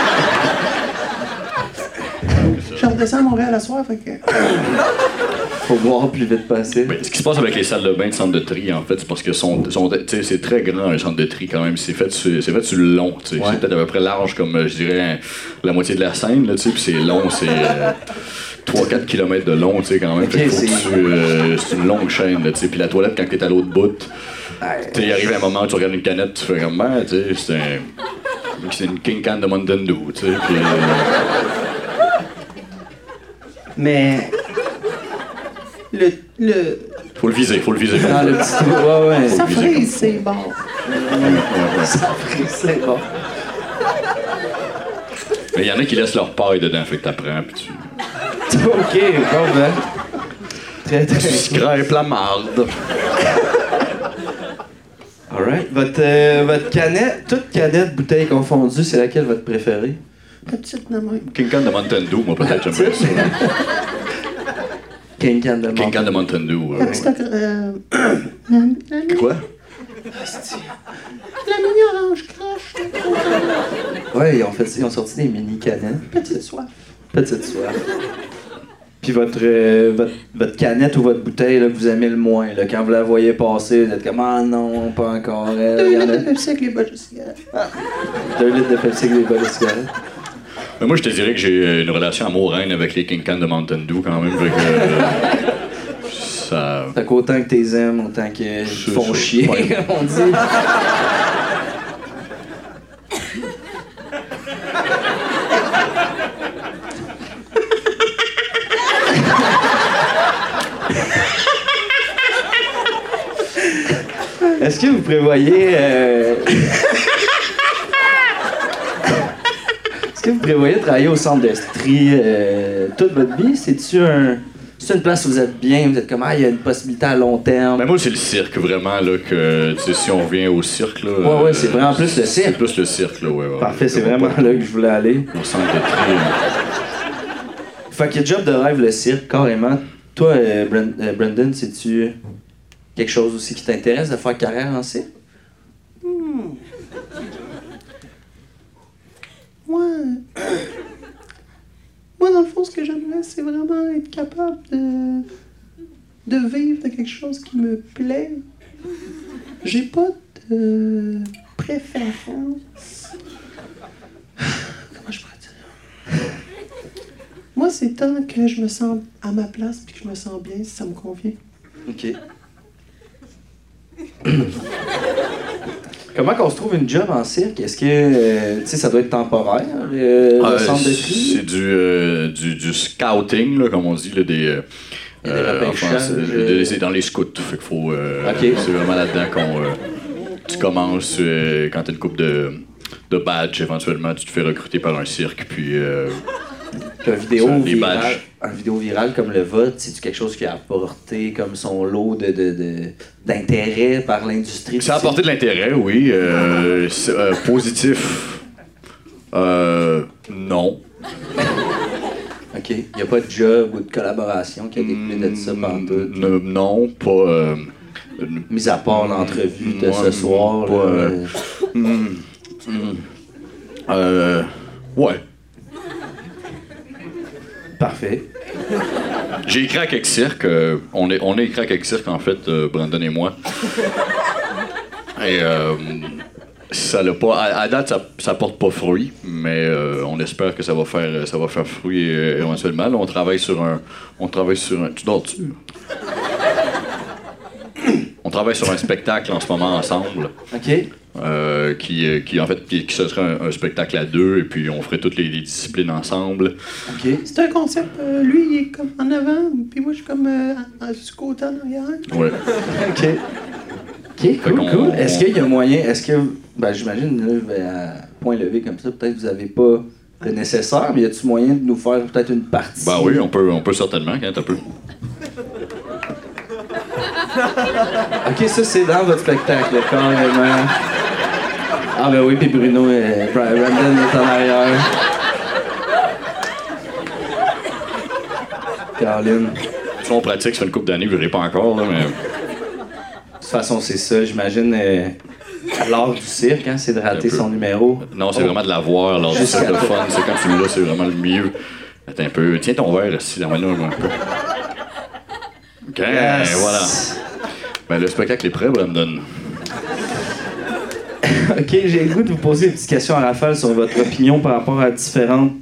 Je redescends à Montréal la soir, fait que. Faut voir plus vite passer. Ben, ce qui se passe avec les salles de bain de centre de tri, en fait, c'est parce que sont, sont, tu sais, c'est très grand, un centre de tri, quand même. C'est fait sur, c'est fait sur le long, tu sais. Ouais. C'est peut-être à peu près large, comme, euh, je dirais, la moitié de la Seine, là, tu sais. Puis c'est long, c'est euh, 3-4 km de long, tu sais, quand même. C'est- euh, c'est une longue chaîne, tu sais. Puis la toilette, quand t'es à l'autre bout, tu sais, il arrive un moment où tu regardes une canette, tu fais comme, ben, tu sais, c'est un... C'est une King Can de Mountain Dew, tu sais. Puis, euh, Mais. Le. le faut le viser, faut le viser. Dans le petit. Ouais, ouais. ça frise, c'est bon. Ça frise, c'est bon. Mais il y en a qui laissent leur paille dedans, fait que t'apprends, puis tu... OK, bon ben. Très, très... Tu scrapes la marde. Alright. Votre, euh, votre canette, toute canette, bouteille confondue, c'est laquelle votre préférée? La petite de même. King de Mountain Dew, moi, peut-être, j'aimerais ça. King de King de Mountain Dew. euh, La petite. Euh, la, la, Quoi? la mini orange crache. Ouais, ils ont, fait, ils ont sorti des mini canettes. Petite soif. Petite soif. Puis votre, euh, votre, votre canette ou votre bouteille là, que vous aimez le moins, là, quand vous la voyez passer, vous êtes comme Ah non, pas encore elle. Deux Il y en litres a de Pepsi avec les bottes de cigarette. deux litres de Pepsi avec des bols de cigarettes. Mais moi, je te dirais que j'ai euh, une relation amoureuse avec les King de Mountain Dew quand même. Fait que, euh, ça. Fait qu'autant que t'es aimes, autant qu'ils font chier, ouais. on dit. Est-ce que vous prévoyez. Euh, prévoyez travailler au centre de tri euh, toute votre vie? C'est-tu un. C'est une place où vous êtes bien, vous êtes comme, ah, il y a une possibilité à long terme? Ben moi, c'est le cirque, vraiment, là, que, tu sais, si on revient au cirque, là... Ouais, ouais, c'est vraiment plus le C'est cirque. plus le cirque, là, ouais, ouais. Parfait, c'est vraiment pas là que je voulais aller. Au centre de tri. Fait que job de rêve, le cirque, carrément. Toi, euh, euh, Brendan, c'est-tu quelque chose aussi qui t'intéresse de faire carrière en cirque? Moi, moi, dans le fond, ce que j'aimerais, c'est vraiment être capable de, de vivre de quelque chose qui me plaît. J'ai pas de préférence. Comment je pourrais dire? Moi, c'est tant que je me sens à ma place puis que je me sens bien, si ça me convient. OK. Comment qu'on se trouve une job en cirque? Est-ce que, euh, tu sais, ça doit être temporaire, euh, le Euh, centre de tri? c'est du, euh, du, du scouting, là, comme on dit, là, des... c'est- dans les scouts, fait qu'il faut... C'est vraiment là-dedans qu'on... tu commences quand t'as une coupe de, de badge, éventuellement, tu te fais recruter par un cirque, puis... euh, Puis un vidéo les virale, un vidéo virale comme le vote, c'est quelque chose qui a apporté comme son lot de, de, de- d'intérêt par l'industrie. Ça a apporté de l'intérêt, oui. Euh, euh, positif. Euh, non. OK. Il n'y a pas de job ou de collaboration qui a découlé de ça pendant tout. Ne- non, pas. euh, Mis à part l'entrevue de ce soir. pas, là, euh, ouais. Parfait. J'ai écrit à quelques euh, on, est, on a écrit à quelques en fait, euh, Brandon et moi. Et euh, ça l'a pas. À, date, ça, ça porte pas fruit, mais on espère que ça va faire, ça va faire fruit éventuellement. On travaille sur un. On travaille sur un. Tu dors-tu? On travaille sur un spectacle en ce moment ensemble. OK. euh, qui, euh, qui en fait qui, qui ce serait un, un spectacle à deux et puis on ferait toutes les, les disciplines ensemble. OK. C'est un concept, euh, lui, il est comme en avant, puis moi, je suis comme euh, du côté en arrière. Ouais. OK. OK, cool, cool. Est-ce qu'il y a moyen, est-ce que, ben j'imagine, à point levé comme ça, peut-être que vous n'avez pas le nécessaire, mais y a-tu moyen de nous faire peut-être une partie? Ben oui, on peut, on peut certainement quand un peu. OK, ça, c'est dans votre spectacle, carrément. Ah ben oui, puis Bruno, Bra- Brandon est en arrière. Caroline. Si on pratique, ça fait une couple d'années, je verrai pas encore, là, mais. De toute façon, c'est ça, j'imagine. euh, L'art du cirque, hein, c'est de rater son numéro. Non, c'est vraiment de la voir lors du cirque, le fun. C'est quand tu l'as, c'est vraiment le mieux. Attends un peu. Tiens ton verre ici, dans là un peu. OK, Yes. voilà. Ben, le spectacle est prêt, Brandon. OK, j'ai le goût de vous poser une petite question à rafale sur votre opinion par rapport à différentes.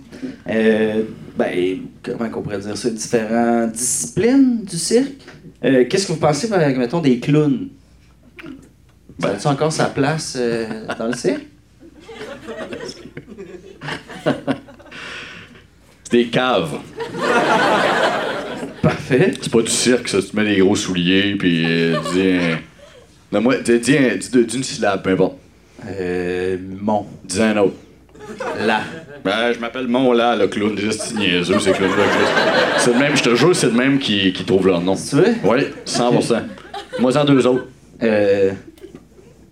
euh, ben, comment qu'on pourrait dire ça? Différentes disciplines du cirque. Euh, Qu'est-ce que vous pensez, par mettons, des clowns? Ça a-tu encore sa place euh, dans le cirque? C'est des caves. C'est pas du cirque, ça. Tu mets des gros souliers, puis euh, dis un... Donne-moi, dis, dis, un- dis dis une syllabe, peu importe. Euh, mon. Dis un autre. Là. Ben, je m'appelle Mon là, le clown. Juste niaiseux, ces clowns-là. C'est le même, je te jure, c'est le même qui, qui trouve leur nom. Tu veux? Oui, 100%. Moi, en deux autres. Euh.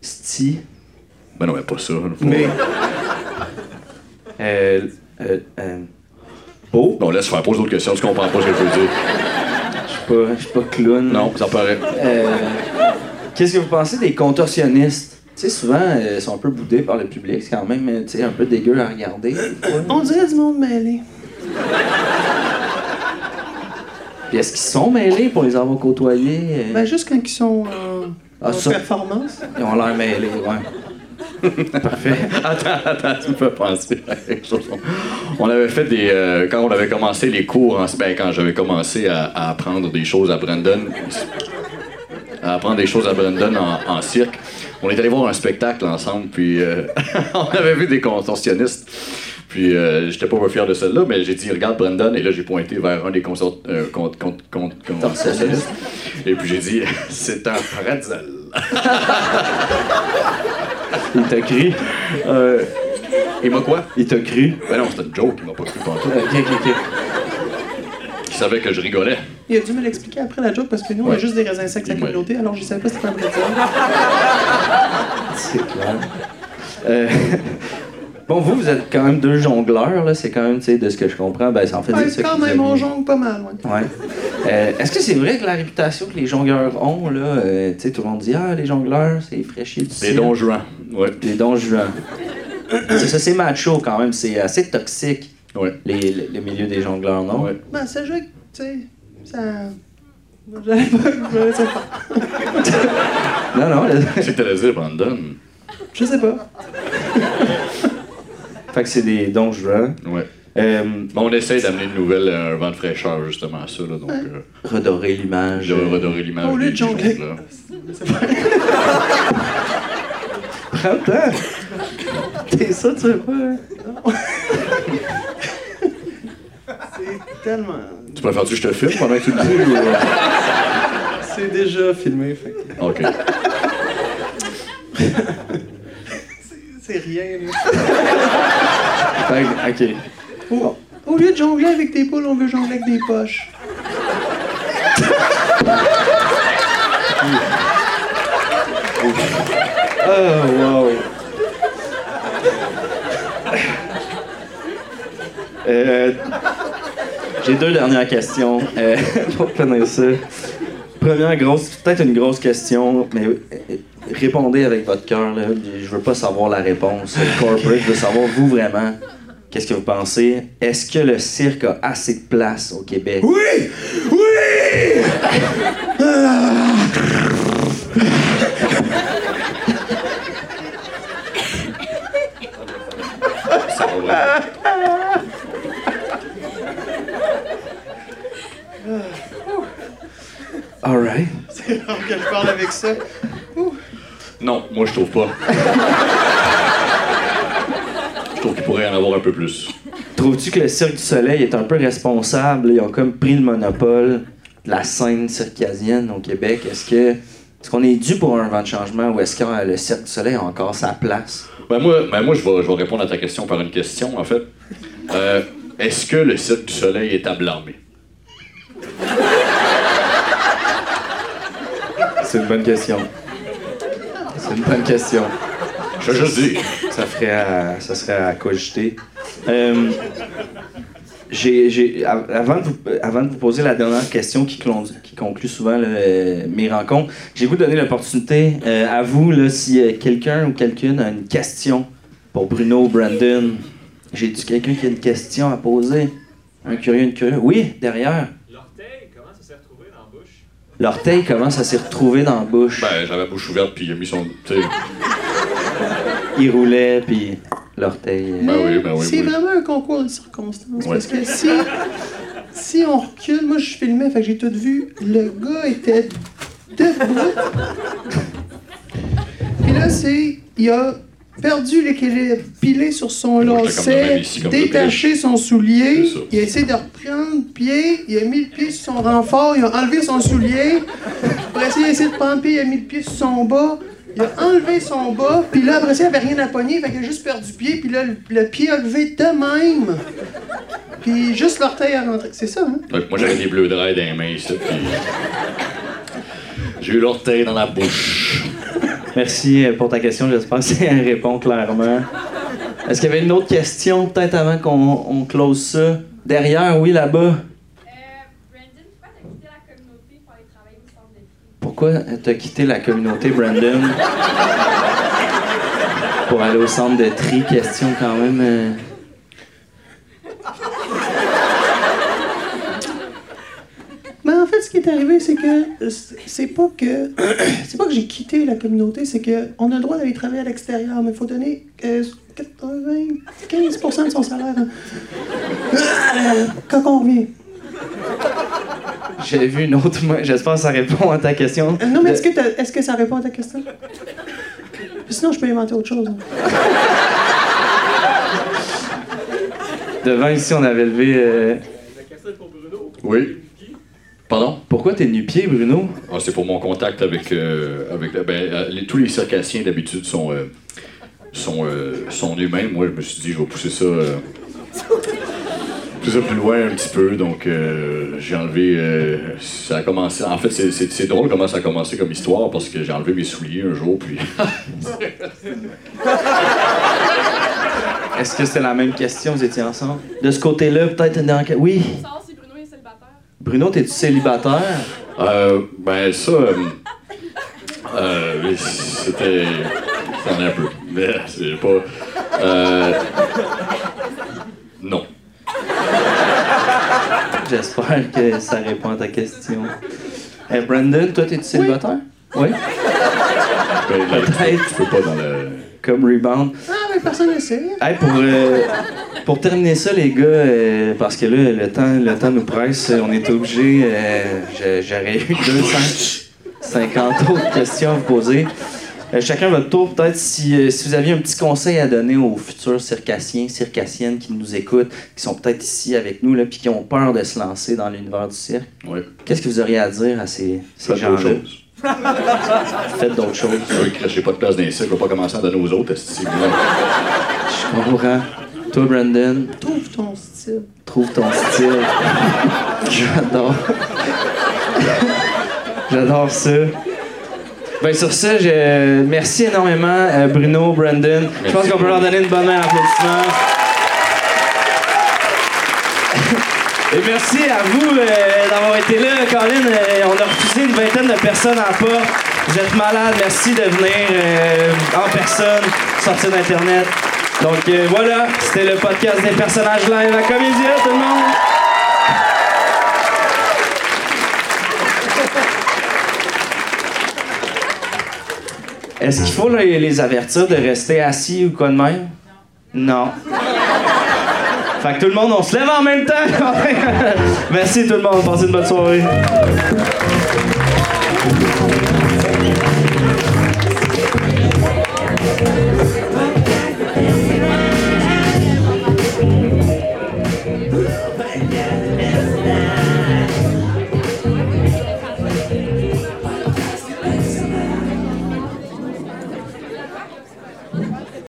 Sti. Ben non, mais pas ça. là. Mais. Euh. Euh. euh, Beau. Bon, laisse faire, pose d'autres questions, tu comprends pas ce que je veux dire. Je suis pas, je suis pas clown. Non, ça paraît. Euh, Qu'est-ce que vous pensez des contorsionnistes? Tu sais, souvent, euh, ils sont un peu boudés par le public. C'est quand même tu sais, un peu dégueu à regarder. On dirait du monde mêlé. Puis est-ce qu'ils sont mêlés pour les avoir côtoyés? euh, Ben, juste quand ils sont en, Ah, en ça. performance. Ils ont l'air mêlés, ouais. Parfait. Attends, attends, tu me fais penser à quelque chose. On avait fait des. euh, quand on avait commencé les cours, en, ben, quand j'avais commencé à, à apprendre des choses à Brandon, à apprendre des choses à Brandon en, cirque, on est allé voir un spectacle ensemble, puis euh, on avait vu des contorsionnistes. Puis euh, j'étais pas fier de celle-là, mais j'ai dit regarde Brandon, et là j'ai pointé vers un des consort- euh. Et puis j'ai dit c'est un pretzel. Il t'a cru. Euh, Il m'a quoi? il t'a cru. Ben non, c'était une joke, il m'a pas cru pantoute. Ok, ok, ok. Il savait que je rigolais. Il a dû me l'expliquer après la joke parce que nous, on a Ouais. juste des raisins secs à la Ouais. communauté, alors je savais pas c'était quoi me dire. C'est clair. Euh, bon, vous, vous êtes quand même deux jongleurs, là. C'est quand même, tu sais, de ce que je comprends, ben, c'est en fait Ouais, ça quand que même, on jongle pas mal, ouais. Ouais. Euh, Est-ce que c'est vrai que la réputation que les jongleurs ont, là, euh, tu sais, tout le monde dit Ah, les jongleurs, c'est fraîchier du Les dons juan. Ouais. Les dons juan. c'est ça, c'est macho quand même, c'est assez toxique, Ouais. les, les, les milieux des jongleurs, non? Ouais. Ben, ça joue, tu sais, ça. J'allais pas. Faire. Non, non. Qu'est-ce que t'allais dire, Brandon? Je sais pas. fait que c'est des dons juan. Ouais. Euh, on essaye d'amener une nouvelle, euh, un vent de fraîcheur, justement, à ça, là. Donc, euh, redorer l'image. de redorer l'image. Des jongler. jongleurs. Printemps! T'es ça, tu veux pas? hein? C'est tellement. Tu préfères-tu que je te filme pendant que tu le dis? ou, euh? C'est déjà filmé, fait que Ok. c'est rien, là. Ok. Au, au lieu de jongler avec des poules, on veut jongler avec des poches. Oh, wow. Euh, J'ai deux dernières questions euh, pour finir ça. Première grosse, peut-être une grosse question, mais euh, répondez avec votre cœur. Je veux pas savoir la réponse corporate, je veux savoir vous vraiment. Qu'est-ce que vous pensez? Est-ce que le cirque a assez de place au Québec? Oui! Oui! Vraiment. Alright. C'est rare que je parle avec ça. Non, moi, je trouve pas. Je trouve qu'il pourrait y en avoir un peu plus. Trouves-tu que le Cirque du Soleil est un peu responsable? Ils ont comme pris le monopole de la scène circadienne au Québec. Est-ce que est-ce qu'on est dû pour un vent de changement ou est-ce que le Cirque du Soleil a encore sa place? Ben moi, ben moi je, vais, je vais répondre à ta question par une question, en fait. Euh, Est-ce que le Cirque du Soleil est à blâmer? C'est une bonne question. C'est une bonne question. Je veux juste dire. Ça, ferait à- ça serait à cogiter. Euh, j'ai, j'ai- av- avant, de vous, avant de vous poser la dernière question qui, clon- qui conclut souvent mes rencontres, j'ai voulu donner l'opportunité euh, à vous, là, si euh, quelqu'un ou quelqu'une a une question pour Bruno ou Brandon. J'ai-tu quelqu'un qui a une question à poser? Un curieux, une curieuse? Oui, derrière. L'orteil, comment ça s'est retrouvé dans la bouche? L'orteil, comment ça s'est retrouvé dans la bouche? Ben, j'avais la bouche ouverte, puis il a mis son. Tu sais. Il roulait, puis l'orteil. euh, Ben oui, ben oui, c'est oui. vraiment un concours de circonstances. Ouais. Parce que si, si on recule, moi je filmais, fait que j'ai tout vu. Le gars était debout. Puis là, c'est. Il a perdu l'équilibre, pilé sur son lacet, détaché son soulier. Il a essayé de reprendre pied, il a mis le pied sur son renfort, il a enlevé son soulier. Après ça, il a essayé de prendre pied, il a mis le pied sur son bas. Il a enlevé son bas, puis là, après ça, il avait rien à pogner, fait qu'il a juste perdu pied, puis là, le, le pied a levé de même. Puis juste l'orteil a rentré. C'est ça, hein? Moi, j'avais des bleus de rail dans les mains, ici, puis. J'ai eu l'orteil dans la bouche. Merci euh, pour ta question. J'espère que ça répond clairement. Est-ce qu'il y avait une autre question, peut-être avant qu'on on close ça? Derrière, oui, là-bas. Euh, Brandon, pourquoi t'as quitté la communauté Brandon? Pour aller au centre de tri, question quand même. euh, Mais en fait, ce qui est arrivé, c'est que euh, c'est pas que c'est pas que j'ai quitté la communauté, c'est que on a le droit d'aller travailler à l'extérieur, mais il faut donner euh, 95% de son salaire hein. Euh, quand on revient. J'avais vu une autre. moi, J'espère que ça répond à ta question. Euh, non, mais est-ce que, ça répond à ta question? Sinon, je peux inventer autre chose. Devant ici, on avait levé. euh, La question est pour Bruno. Oui. Pardon? pour Pourquoi t'es nu-pied, Bruno? Ah, c'est pour mon contact avec. euh, avec ben, euh, les- tous les circassiens d'habitude sont, euh, sont, euh, sont eux-mêmes. Moi, je me suis dit, je vais pousser ça. Pousser ça plus loin un petit peu. Donc, euh, j'ai enlevé. euh, ça a commencé. En fait, c'est- c'est c'est drôle comment ça a commencé comme histoire parce que j'ai enlevé mes souliers un jour, puis. Est-ce que c'était la même question, vous étiez ensemble? De ce côté-là, peut-être. Oui. si Bruno est célibataire? Bruno, t'es-tu célibataire? Euh, ben, ça. euh, euh, c'était. C'en est un peu. Mais c'est pas. Euh, non. J'espère que ça répond à ta question. Eh, Brandon, toi, t'es-tu célibataire? Oui. Ben, là, tu, peux, pas dans le. Comme rebound. Ah, mais personne ne sait. Hey, pour, euh, pour terminer ça, les gars, euh, parce que là, le temps, le temps nous presse, on est obligé. euh, J'aurais eu 250 autres questions à vous poser. Euh, chacun votre tour, peut-être si, euh, si vous aviez un petit conseil à donner aux futurs circassiens, circassiennes qui nous écoutent, qui sont peut-être ici avec nous, là, puis qui ont peur de se lancer dans l'univers du cirque. Ouais. Qu'est-ce que vous auriez à dire à ces, ces Faites d'autres gens-là? choses. Faites d'autres choses. Oui, j'ai pas de place dans les cirques, je vais pas commencer à donner aux autres. Je comprends. Toi, Brandon, Trouve ton style. trouve ton style. J'adore. J'adore ça. Ben sur ça, je... merci énormément euh, Bruno, Brandon. Je pense qu'on peut leur donner une bonne main d'applaudissement. Et merci à vous euh, d'avoir été là, Colin. Euh, on a refusé une vingtaine de personnes en porte. Vous êtes malades. Merci de venir euh, en personne, sortir d'Internet. Donc voilà, c'était le podcast des personnages live à Comédia, tout le monde. Est-ce qu'il faut les, avertir de rester assis ou quoi de même? Non. fait que tout le monde, on se lève en même temps. Merci tout le monde. Passez une bonne soirée.